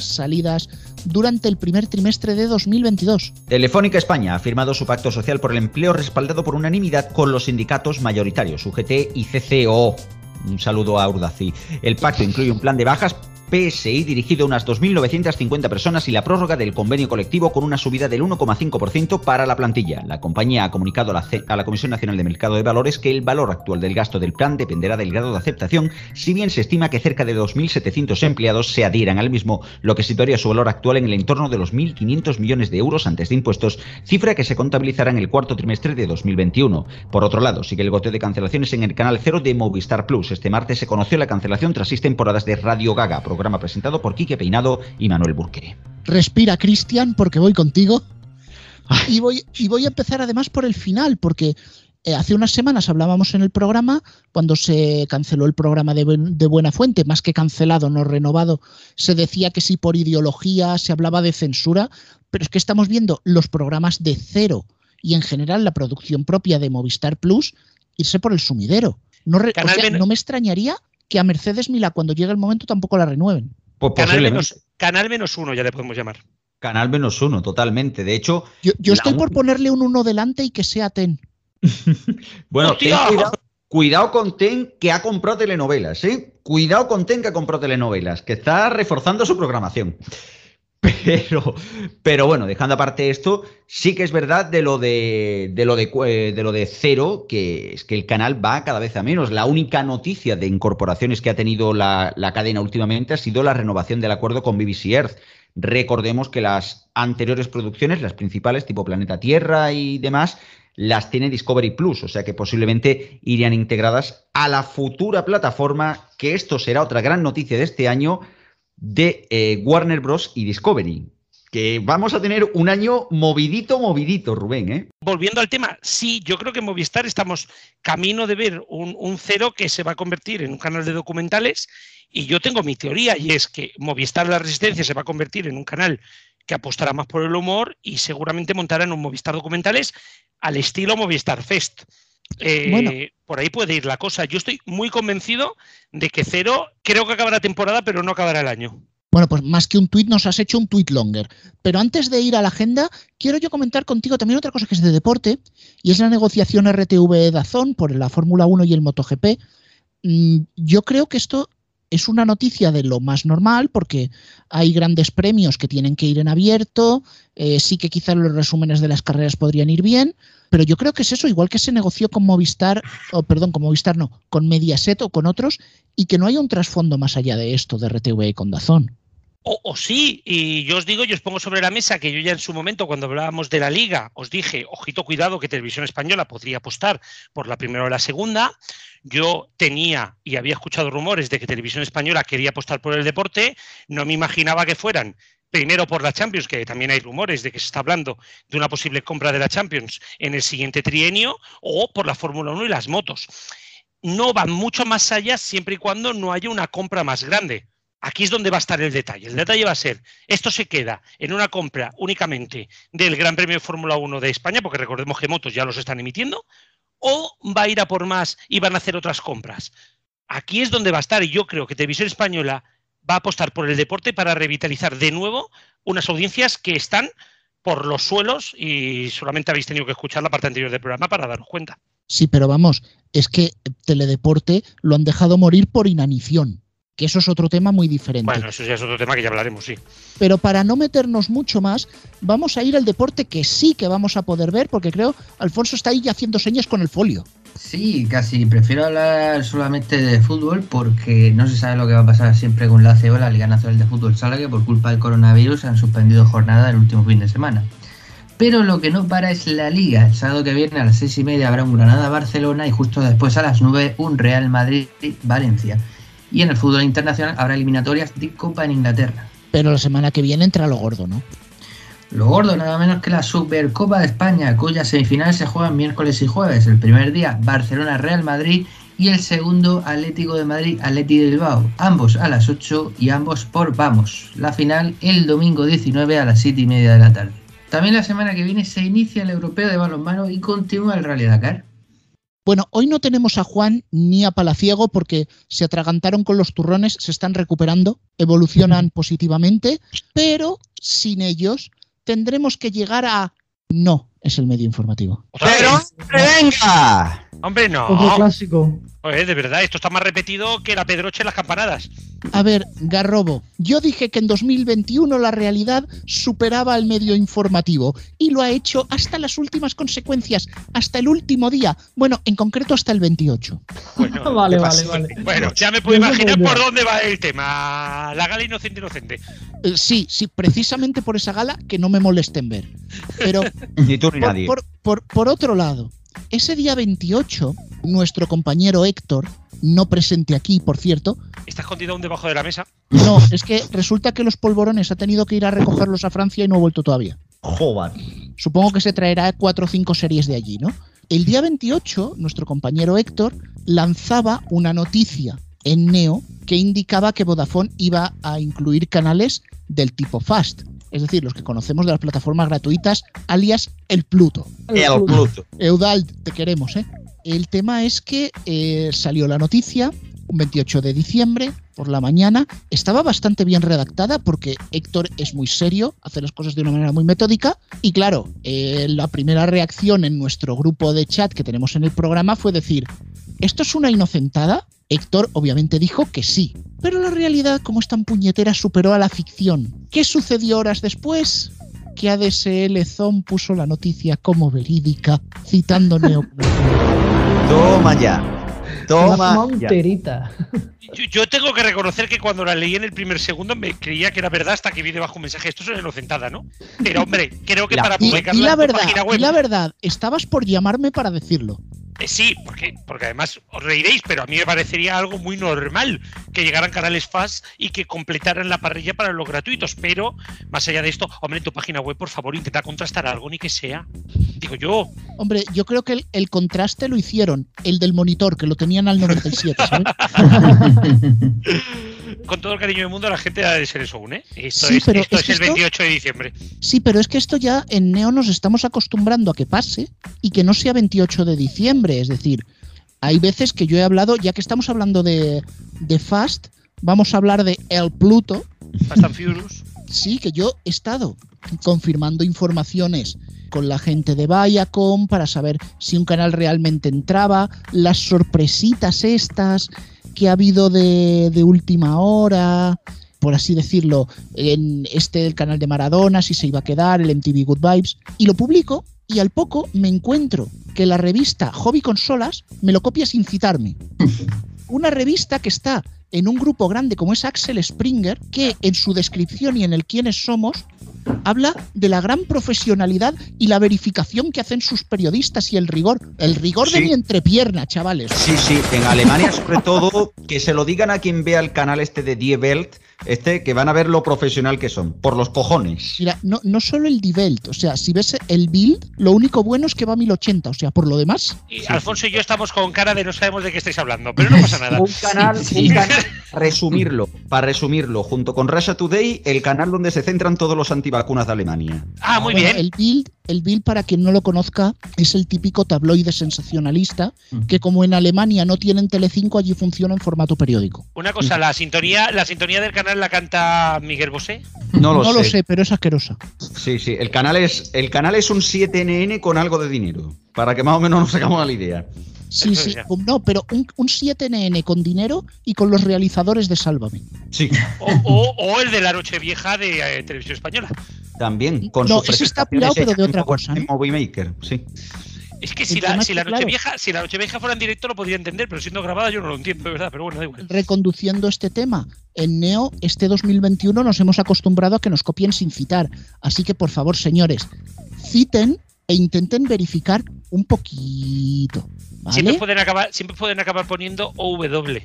salidas durante el primer trimestre de 2022. Telefónica España ha firmado su pacto social por el empleo respaldado por unanimidad con los sindicatos mayoritarios, UGT y CCO. Un saludo a Urdaci. El pacto incluye un plan de bajas PSI dirigido a unas 2.950 personas y la prórroga del convenio colectivo con una subida del 1,5% para la plantilla. La compañía ha comunicado a la, a la, Comisión Nacional de Mercado de Valores que el valor actual del gasto del plan dependerá del grado de aceptación, si bien se estima que cerca de 2.700 empleados se adhieran al mismo, lo que situaría su valor actual en el entorno de los 1.500 millones de euros antes de impuestos, cifra que se contabilizará en el cuarto trimestre de 2021. Por otro lado, sigue el goteo de cancelaciones en el canal cero de Movistar Plus. Este martes se conoció la cancelación tras seis temporadas de Radio Gaga, programa presentado por Quique Peinado y Manuel Burque. Respira, Cristian, porque voy contigo. Y voy, y voy a empezar además por el final, porque eh, hace unas semanas hablábamos en el programa, cuando se canceló el programa de, de, Buena Fuente, más que cancelado, no renovado, se decía que sí por ideología, se hablaba de censura, pero es que estamos viendo los programas de cero y en general la producción propia de Movistar Plus irse por el sumidero. No, re, o sea, no me extrañaría que a Mercedes Mila cuando llegue el momento tampoco la renueven. Pues canal, menos, canal menos uno ya le podemos llamar. Canal menos uno, totalmente. De hecho, yo, yo estoy por ponerle un uno delante y que sea Ten. bueno, ten cuidado, cuidado, con Ten que ha comprado telenovelas, ¿eh? Cuidado con Ten que ha comprado telenovelas, que está reforzando su programación. Pero, pero bueno, dejando aparte esto, sí que es verdad de lo de, de lo de, eh, de lo de cero, que es que el canal va cada vez a menos. La única noticia de incorporaciones que ha tenido la, la cadena últimamente ha sido la renovación del acuerdo con BBC Earth. Recordemos que las anteriores producciones, las principales, tipo Planeta Tierra y demás, las tiene Discovery Plus, o sea que posiblemente irían integradas a la futura plataforma, que esto será otra gran noticia de este año de eh, Warner Bros. y Discovery. Que vamos a tener un año movidito, movidito, Rubén. ¿eh? Volviendo al tema, sí, yo creo que en Movistar estamos camino de ver un, un cero que se va a convertir en un canal de documentales. Y yo tengo mi teoría, y es que Movistar La Resistencia se va a convertir en un canal que apostará más por el humor y seguramente montará en un Movistar documentales al estilo Movistar Fest. Eh, bueno. Por ahí puede ir la cosa. Yo estoy muy convencido de que Cero creo que acabará temporada, pero no acabará el año. Bueno, pues más que un tuit nos has hecho un tuit longer. Pero antes de ir a la agenda, quiero yo comentar contigo también otra cosa que es de deporte, y es la negociación RTV-Dazón por la Fórmula 1 y el MotoGP. Mm, yo creo que esto es una noticia de lo más normal porque hay grandes premios que tienen que ir en abierto, eh, sí que quizás los resúmenes de las carreras podrían ir bien, pero yo creo que es eso, igual que se negoció con Movistar, o perdón, con Movistar no, con Mediaset o con otros, y que no haya un trasfondo más allá de esto de RTV y con Dazón. O, o, sí, y yo os digo, yo os pongo sobre la mesa que yo ya en su momento, cuando hablábamos de la liga, os dije, ojito, cuidado, que Televisión Española podría apostar por la primera o la segunda. Yo tenía y había escuchado rumores de que Televisión Española quería apostar por el deporte, no me imaginaba que fueran primero por la Champions, que también hay rumores de que se está hablando de una posible compra de la Champions en el siguiente trienio, o por la Fórmula 1 y las motos. No van mucho más allá siempre y cuando no haya una compra más grande. Aquí es donde va a estar el detalle. El detalle va a ser, esto se queda en una compra únicamente del Gran Premio de Fórmula 1 de España, porque recordemos que motos ya los están emitiendo, o va a ir a por más y van a hacer otras compras. Aquí es donde va a estar y yo creo que Televisión Española va a apostar por el deporte para revitalizar de nuevo unas audiencias que están por los suelos y solamente habéis tenido que escuchar la parte anterior del programa para daros cuenta. Sí, pero vamos, es que Teledeporte lo han dejado morir por inanición que eso es otro tema muy diferente. Bueno, eso ya es otro tema que ya hablaremos, sí. Pero para no meternos mucho más, vamos a ir al deporte que sí que vamos a poder ver, porque creo Alfonso está ahí haciendo señas con el folio. Sí, casi prefiero hablar solamente de fútbol porque no se sabe lo que va a pasar siempre con la CEO, la Liga Nacional de Fútbol Sala, que por culpa del coronavirus han suspendido jornada el último fin de semana. Pero lo que no para es la liga. El sábado que viene a las seis y media habrá un Granada-Barcelona y justo después a las nueve un Real Madrid-Valencia. Y en el fútbol internacional habrá eliminatorias de Copa en Inglaterra. Pero la semana que viene entra lo gordo, ¿no? Lo gordo nada menos que la Supercopa de España, cuyas semifinales se juegan miércoles y jueves. El primer día Barcelona-Real Madrid y el segundo Atlético de Madrid Atleti de Bilbao, ambos a las 8 y ambos por Vamos. La final el domingo 19 a las 7 y media de la tarde. También la semana que viene se inicia el Europeo de Balonmano y continúa el Rally Dakar. Bueno, hoy no tenemos a Juan ni a Palaciego porque se atragantaron con los turrones, se están recuperando, evolucionan positivamente, pero sin ellos tendremos que llegar a... No, es el medio informativo. ¡Pero venga! Hombre, no. Otro clásico. Oye, de verdad, esto está más repetido que la Pedroche en las campanadas. A ver, Garrobo, yo dije que en 2021 la realidad superaba al medio informativo y lo ha hecho hasta las últimas consecuencias, hasta el último día. Bueno, en concreto hasta el 28. Bueno, vale, ¿qué vale, vale. Bueno, ya me puedo imaginar por dónde. dónde va el tema. La gala inocente, inocente. Eh, sí, sí, precisamente por esa gala que no me molesten ver. Pero Ni tú ni por, nadie. por- por- por otro lado, ese día 28, nuestro compañero Héctor, no presente aquí, por cierto, Está escondido aún debajo de la mesa. no, es que resulta que los polvorones ha tenido que ir a recogerlos a Francia y no ha vuelto todavía. Joder. Supongo que se traerá cuatro o cinco series de allí, ¿no? El día 28, nuestro compañero Héctor lanzaba una noticia en Neo que indicaba que Vodafone iba a incluir canales del tipo Fast, es decir, los que conocemos de las plataformas gratuitas, alias el Pluto. El Pluto. Eudald, te queremos, ¿eh? El tema es que eh, salió la noticia un 28 de diciembre por la mañana. Estaba bastante bien redactada porque Héctor es muy serio, hace las cosas de una manera muy metódica. Y claro, eh, la primera reacción en nuestro grupo de chat que tenemos en el programa fue decir, ¿esto es una inocentada? Héctor obviamente dijo que sí. Pero la realidad, como es tan puñetera, superó a la ficción. ¿Qué sucedió horas después? que ADSL Zone puso la noticia como verídica, citando Neo. Toma ya. La Toma enterita. Yo, yo tengo que reconocer que cuando la leí en el primer segundo me creía que era verdad hasta que vi debajo un mensaje. Esto es una inocentada, ¿no? Pero hombre, creo que La- para Y, publicarla y la en tu verdad, página y web. la verdad, estabas por llamarme para decirlo. Eh, sí, porque, porque además os reiréis, pero a mí me parecería algo muy normal que llegaran canales FAS y que completaran la parrilla para los gratuitos. Pero, más allá de esto, hombre, en tu página web, por favor, intenta contrastar algo, ni que sea. Digo yo, Hombre, yo creo que el, el contraste lo hicieron, el del monitor, que lo tenían al 97, ¿sabes? con todo el cariño del mundo, la gente ha de ser eso aún, ¿eh? Esto Sí, es, pero esto es es, que el esto- 28 de diciembre. Sí, pero es que esto ya en Neo nos estamos acostumbrando a que pase y que no sea 28 de diciembre. Es decir, hay veces que yo he hablado, ya que estamos hablando de, de Fast, vamos a hablar de El Pluto, Fast and Furious. sí, que yo he estado confirmando informaciones con la gente de Viacom para saber si un canal realmente entraba, las sorpresitas estas que ha habido de, de última hora, por así decirlo, en este el canal de Maradona, si se iba a quedar, el MTV Good Vibes, y lo publico y al poco me encuentro que la revista Hobby Consolas me lo copia sin citarme. Una revista que está en un grupo grande como es Axel Springer, que en su descripción y en el quiénes somos habla de la gran profesionalidad y la verificación que hacen sus periodistas y el rigor, el rigor de mi entrepierna, chavales. Sí, sí, en Alemania sobre todo, que se lo digan a quien vea el canal este de Die Welt, este, que van a ver lo profesional que son, por los cojones. Mira, no, no solo el Die Welt, o sea, si ves el build, lo único bueno es que va a 1080, o sea, por lo demás, Y Alfonso y yo estamos con cara de no sabemos de qué estáis hablando, pero no pasa nada. Un canal, Sí. un canal, resumirlo, para resumirlo, junto con Russia Today, el canal donde se centran todos los antivacunas de Alemania. Ah, muy Bueno, bien. El build, el build, para quien no lo conozca, es el típico tabloide sensacionalista que como en Alemania no tienen Telecinco, allí funciona en formato periódico. Una cosa, la sintonía, la sintonía del canal la canta Miguel Bosé. No lo, lo sé. sé, pero es asquerosa. Sí, sí, el canal es el canal es un 7NN con algo de dinero, para que más o menos nos hagamos la idea. Sí, sí, no, pero un, un 7NN con dinero y con los realizadores de Sálvame. Sí, O, o- o el de la noche vieja de eh, Televisión Española. también con No, ese está pirado, pero de otra cosa, en ¿no? Movie Maker, sí. Es que si la, si la noche claro. vieja, si la noche vieja fuera en directo lo podría entender, pero siendo grabada yo no lo entiendo, de verdad, pero bueno, da igual. Reconduciendo este tema, en Neo, este 2021 nos hemos acostumbrado a que nos copien sin citar. Así que, por favor, señores, citen e intenten verificar un poquito. Siempre pueden acabar, siempre pueden acabar poniendo OW.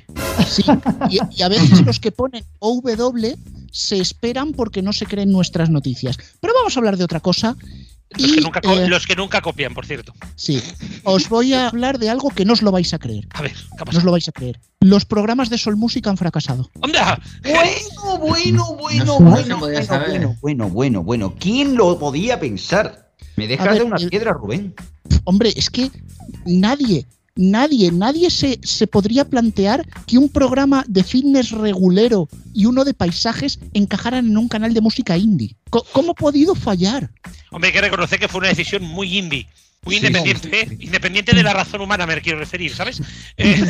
Sí, y, y a veces los que ponen OW se esperan porque no se creen nuestras noticias. Pero vamos a hablar de otra cosa. Los, Y, que nunca, eh, los que nunca copian, por cierto. sí, os voy a hablar de algo que no os lo vais a creer. A ver, ¿qué ha No os lo vais a creer. Los programas de Sol Música han fracasado. ¡Onda! Bueno, bueno, bueno, No bueno, bueno, bueno, bueno, bueno, bueno. ¿Quién lo podía pensar? Me dejas de una piedra, Rubén. Hombre, es que nadie, nadie, nadie se, se podría plantear que un programa de fitness regulero y uno de paisajes encajaran en un canal de música indie. ¿Cómo ha podido fallar? Hombre, hay que reconocer que fue una decisión muy indie. Muy Sí, independiente, sí, sí. Independiente de la razón humana, me quiero referir, ¿sabes? Eh,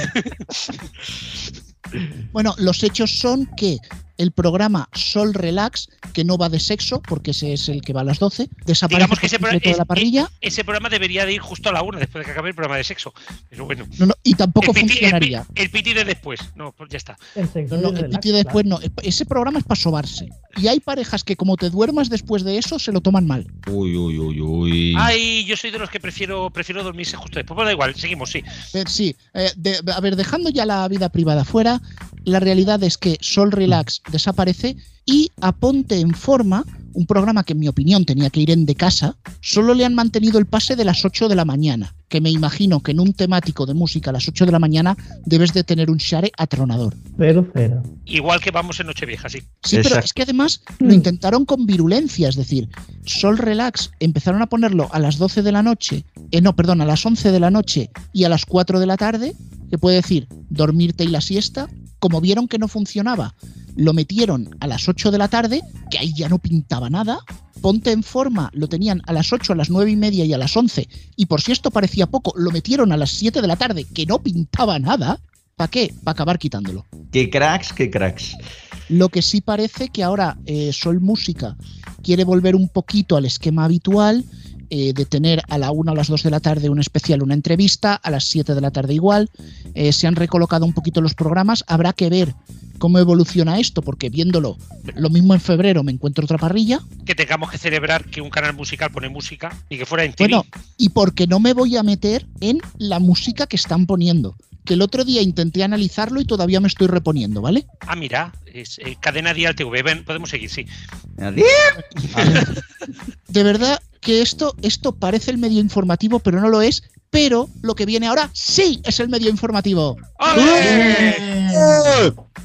Bueno, los hechos son que el programa Sol Relax, que no va de sexo, porque ese es el que va a las 12, desaparece digamos que ese, pro- es- la parrilla ese programa debería de ir justo a la una después de que acabe el programa de sexo. Pero bueno. no, no, y tampoco el piti, el, funcionaría. el piti de después. No, pues ya está. El sexo No, el piti de después no. Ese programa es para sobarse. Y hay parejas que como te duermas después de eso, se lo toman mal. Uy, uy, uy, uy. Ay, yo soy de los que prefiero prefiero dormirse justo después. Bueno, da igual, seguimos, sí. Eh, sí, eh, de- a ver, dejando ya la vida privada fuera, la realidad es que Sol Relax desaparece y a Ponte en Forma, un programa que en mi opinión tenía que ir en de casa, solo le han mantenido el pase de las 8 de la mañana, que me imagino que en un temático de música a las 8 de la mañana debes de tener un share atronador. Cero, cero. Igual que vamos en Nochevieja, sí. Sí, pero es que además lo intentaron con virulencia, es decir, Sol Relax empezaron a ponerlo a las 12 de la noche, eh, no, perdón, a las 11 de la noche y a las 4 de la tarde, que puede decir dormirte y la siesta, como vieron que no funcionaba, lo metieron a las 8 de la tarde, que ahí ya no pintaba nada, ponte en forma, lo tenían a las 8, a las 9 y media y a las 11, y por si esto parecía poco, lo metieron a las 7 de la tarde, que no pintaba nada, ¿para qué? Para acabar quitándolo. Qué cracks, qué cracks. Lo que sí parece que ahora eh, Sol Música quiere volver un poquito al esquema habitual eh, de tener a la 1 a las 2 de la tarde un especial, una entrevista, a las 7 de la tarde igual. Eh, se han recolocado un poquito los programas. Habrá que ver cómo evoluciona esto, porque viéndolo lo mismo en febrero me encuentro otra parrilla. Que tengamos que celebrar que un canal musical pone música y que fuera en TV. Bueno, y porque no me voy a meter en la música que están poniendo. Que el otro día intenté analizarlo y todavía me estoy reponiendo, ¿vale? Ah, mira, es eh, cadena Dial TV. Ven, podemos seguir, sí. Adiós. de verdad que esto, esto parece el medio informativo, pero no lo es. Pero lo que viene ahora sí es el medio informativo.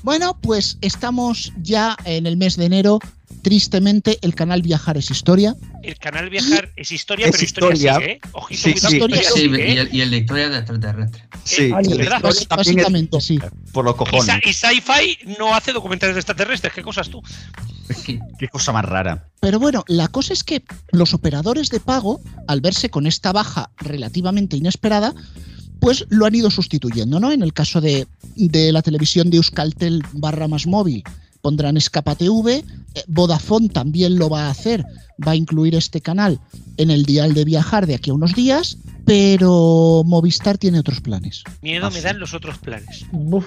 Bueno, pues estamos ya en el mes de enero. Tristemente, el canal Viajar es historia. El canal Viajar es historia, Es pero historia, historia. sigue, ¿eh? Ojito, Sí, historia Historia Sí, sigue, ¿eh? y, el, y el de historia de extraterrestres. Sí, Ah, el historia es básicamente, sí. por los cojones. y Sci-Fi no hace documentales de extraterrestres. ¿Qué cosas tú? Qué cosa más rara. Pero bueno, la cosa es que los operadores de pago, al verse con esta baja relativamente inesperada, pues lo han ido sustituyendo, ¿no? En el caso de, de la televisión de Euskaltel barra más móvil, pondrán Escapa TV, eh, Vodafone también lo va a hacer, va a incluir este canal en el dial de viajar de aquí a unos días, pero Movistar tiene otros planes. Miedo Ah, me sí. dan los otros planes. Buf.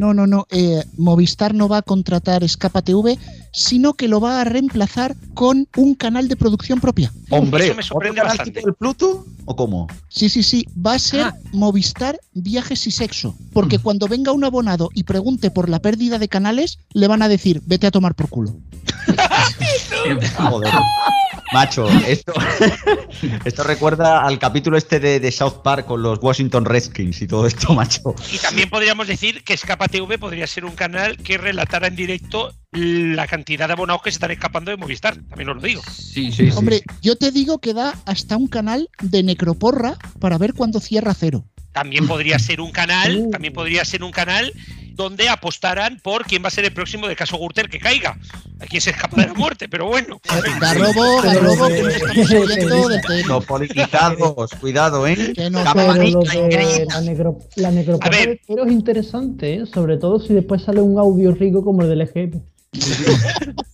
No, no, no. eh, Movistar no va a contratar Escapa TV, sino que lo va a reemplazar con un canal de producción propia. Hombre, eso me sorprende ¿otro canal bastante. del Pluto o cómo? Sí, sí, sí. Va a ser Ah. Movistar Viajes y Sexo. Porque cuando venga un abonado y pregunte por la pérdida de canales, le van a decir, vete a tomar por culo. Joder. Macho, esto, esto recuerda al capítulo este de, de South Park con los Washington Redskins y todo esto, macho. Y también podríamos decir que Escapa TV podría ser un canal que relatara en directo la cantidad de abonados que se están escapando de Movistar. También os lo digo. Sí, sí, sí. Hombre, yo te digo que da hasta un canal de necroporra para ver cuándo cierra cero. También podría ser un canal, Uh. también podría ser un canal donde apostaran por quién va a ser el próximo de caso Gürtel que caiga. A quién se escapa de la muerte, pero bueno. Garrobo, Garrobo, que nos estamos oyendo. Los politizados, cuidado, ¿eh? Que Pero de la, necro, la Cero es interesante, ¿eh? sobre todo si después sale un audio rico como el del EGM.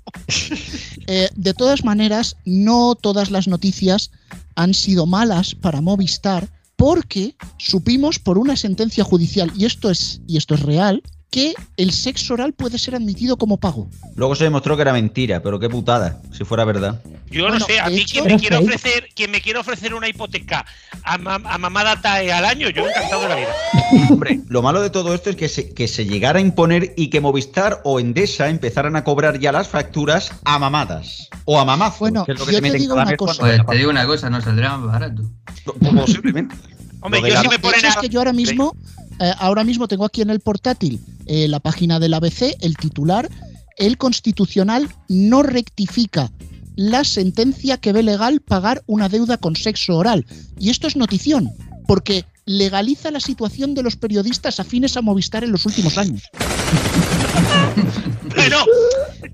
Eh, de todas maneras, no todas las noticias han sido malas para Movistar porque supimos por una sentencia judicial, y esto es, y esto es real, que el sexo oral puede ser admitido como pago. Luego se demostró que era mentira, pero qué putada, si fuera verdad. Yo Bueno, no sé, a mí hecho- quien me quiere ofrecer, quien me quiere ofrecer una hipoteca a, ma- a mamada TAE al año, yo encantado de la vida. Hombre, lo malo de todo esto es que se, que se llegara a imponer y que Movistar o Endesa empezaran a cobrar ya las facturas a mamadas. O a mamazos, Bueno, que es lo que yo se te meten digo una cosa. Pues te digo una cosa, no saldrá más barato. Posiblemente. Hombre, yo si me ponen es a, que yo ahora mismo, eh, ahora mismo tengo aquí en el portátil eh, la página del ABC, el titular, el constitucional no rectifica la sentencia que ve legal pagar una deuda con sexo oral. Y esto es notición, porque legaliza la situación de los periodistas afines a Movistar en los últimos años. Bueno,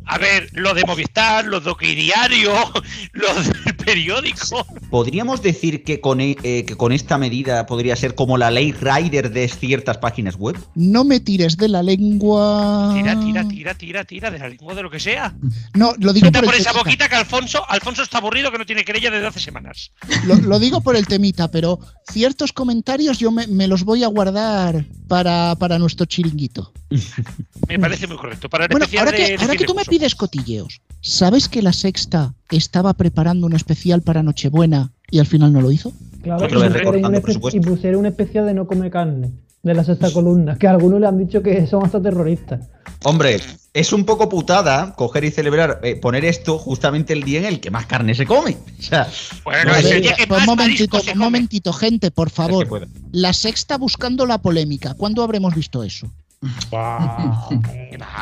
a ver, lo de Movistar, los de Diario, los del periódico. ¿Podríamos decir que con, e- eh, que con esta medida podría ser como la ley Rider de ciertas páginas web? No me tires de la lengua. Tira, tira, tira, tira, tira, de la lengua de lo que sea. No, lo digo Quita por, por el esa temita. boquita que Alfonso, Alfonso está aburrido que no tiene querella desde hace semanas. Lo, lo digo por el temita, pero ciertos comentarios yo me, me los voy a guardar para, para nuestro chiringuito. Me parece muy correcto. Para el Bueno, especial ahora que, de ahora fin que de tú me pides cotilleos, ¿sabes que la sexta estaba preparando un especial para Nochebuena y al final no lo hizo? Claro, y vez pusieron, presupuesto. y pusieron un especial de no comer carne de la sexta columna, que algunos le han dicho que son hasta terroristas. Hombre, es un poco putada coger y celebrar, eh, poner esto justamente el día en el que más carne se come. O sea, Bueno, No, es a el ver, día que pues más un momentito, se un momentito, gente, por favor. La sexta buscando la polémica. ¿Cuándo habremos visto eso?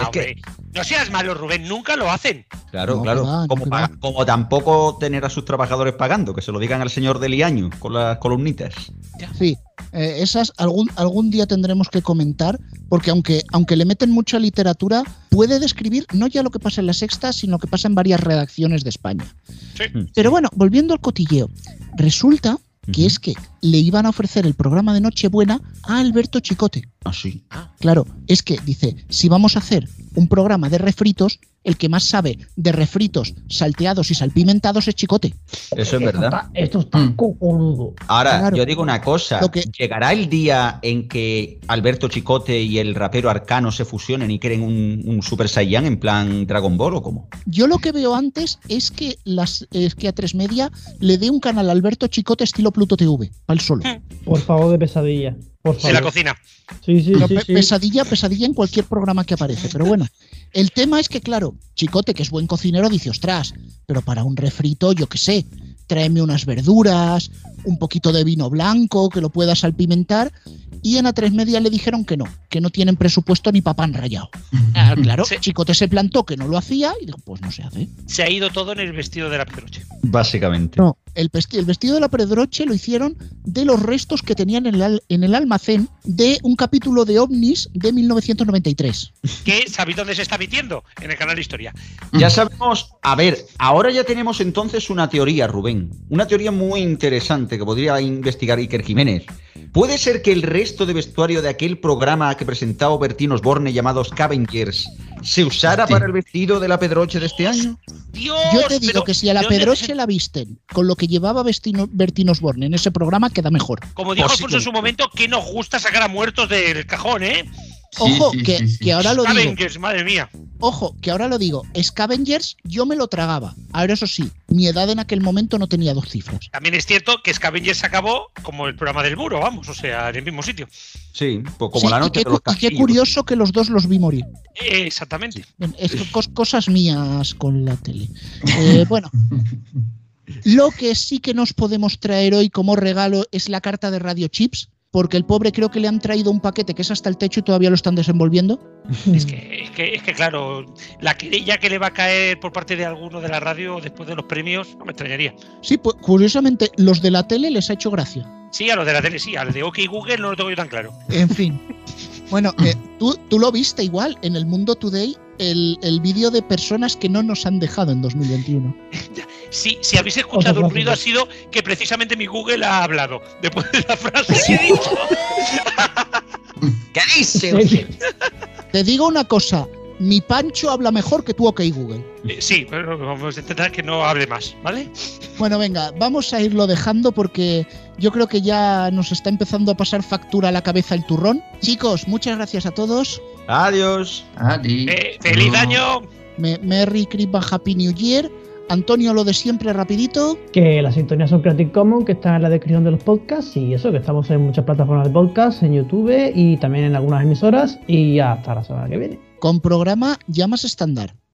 Es que- hombre. No seas malo, Rubén, nunca lo hacen. Claro, No, claro. como, paga- tampoco tener a sus trabajadores pagando, que se lo digan al señor del Iaño con las columnitas. Sí, eh, esas algún, algún día tendremos que comentar, porque aunque, aunque le meten mucha literatura, puede describir no ya lo que pasa en la sexta, sino lo que pasa en varias redacciones de España. Sí. Pero bueno, volviendo al cotilleo, resulta que es que le iban a ofrecer el programa de Nochebuena a Alberto Chicote. Así. Claro, es que dice, si vamos a hacer un programa de refritos, el que más sabe de refritos salteados y salpimentados es Chicote. Eso es verdad. Está- esto está Mm. cojonudo. Ahora, Claro. yo digo una cosa. Lo que- ¿Llegará el día en que Alberto Chicote y el rapero Arcano se fusionen y creen un, un Super Saiyan en plan Dragon Ball o cómo? Yo lo que veo antes es que las es que a tres media le dé un canal a Alberto Chicote estilo Pluto TV, para el solo. Por favor, de pesadilla. Por En la favor. cocina. Sí, sí, sí. pe- sí. Pesadilla, pesadilla en cualquier programa que aparece. Pero bueno, el tema es que, claro, Chicote, que es buen cocinero, dice, ostras, pero para un refrito, yo qué sé, tráeme unas verduras, un poquito de vino blanco, que lo puedas salpimentar. Y en A3 Media le dijeron que no, que no tienen presupuesto ni papán rayado. Ah, claro, Sí. Chicote se plantó que no lo hacía y dijo, pues no se hace. Se ha ido todo en el vestido de la Pedroche. Básicamente. No, el, vesti- el vestido de la Pedroche lo hicieron de los restos que tenían en el, al- en el almacén de un capítulo de ovnis de 1993. Que sabéis dónde se está emitiendo? En el canal de Historia. Ya sabemos, a ver, ahora ya tenemos entonces una teoría, Rubén. Una teoría muy interesante que podría investigar Iker Jiménez. ¿Puede ser que el resto de vestuario de aquel programa que presentaba Bertín Osborne llamado Scavengers se usara Sí. para el vestido de la Pedroche de este año? Dios, Yo te digo pero que si a la ¿de dónde Pedroche se- la visten con lo que llevaba Bertín Osborne en ese programa, queda mejor. Como dijo Posible. Alfonso en su momento, que nos gusta sacar a muertos del cajón, ¿eh? Ojo, sí, que, sí, sí. que ahora lo digo. Avengers, madre mía. Ojo, que ahora lo digo. Scavengers yo me lo tragaba. Ahora eso sí, mi edad en aquel momento no tenía dos cifras. También es cierto que Scavengers se acabó como el programa del muro, vamos, o sea, en el mismo sitio. Sí, pues como Sí, la y noche qué, de los cu- y qué curioso que los dos los vi morir. Eh, exactamente. Bien, Es que cos- cosas mías con la tele. Eh, bueno, lo que sí que nos podemos traer hoy como regalo es la carta de Radio Chips, porque el pobre creo que le han traído un paquete que es hasta el techo y todavía lo están desenvolviendo. Es que, es que, es que, claro, la querella que le va a caer por parte de alguno de la radio después de los premios, no me extrañaría. Sí, pues curiosamente, los de la tele les ha hecho gracia. Sí, a los de la tele sí, al de OK Google no lo tengo yo tan claro. En fin. Bueno, eh, tú, tú lo viste igual en el Mundo Today, el, el vídeo de personas que no nos han dejado en 2021. Sí, si habéis escuchado un ruido ha sido que precisamente mi Google ha hablado después de la frase que he dicho. ¿Qué dice? Te digo una cosa, mi Pancho habla mejor que tú, OK Google. Eh, sí, pero vamos a intentar que no hable más, ¿vale? Bueno, venga, vamos a irlo dejando porque yo creo que ya nos está empezando a pasar factura a la cabeza el turrón. Chicos, muchas gracias a todos. Adiós. Adi. Eh, ¡Feliz Adiós. año! Me- Merry Christmas, Happy New Year. Antonio, lo de siempre, rapidito. Que las sintonías son Creative Commons, que están en la descripción de los podcasts y eso, que estamos en muchas plataformas de podcast, en YouTube y también en algunas emisoras y hasta la semana que viene. Con programa llamas estándar.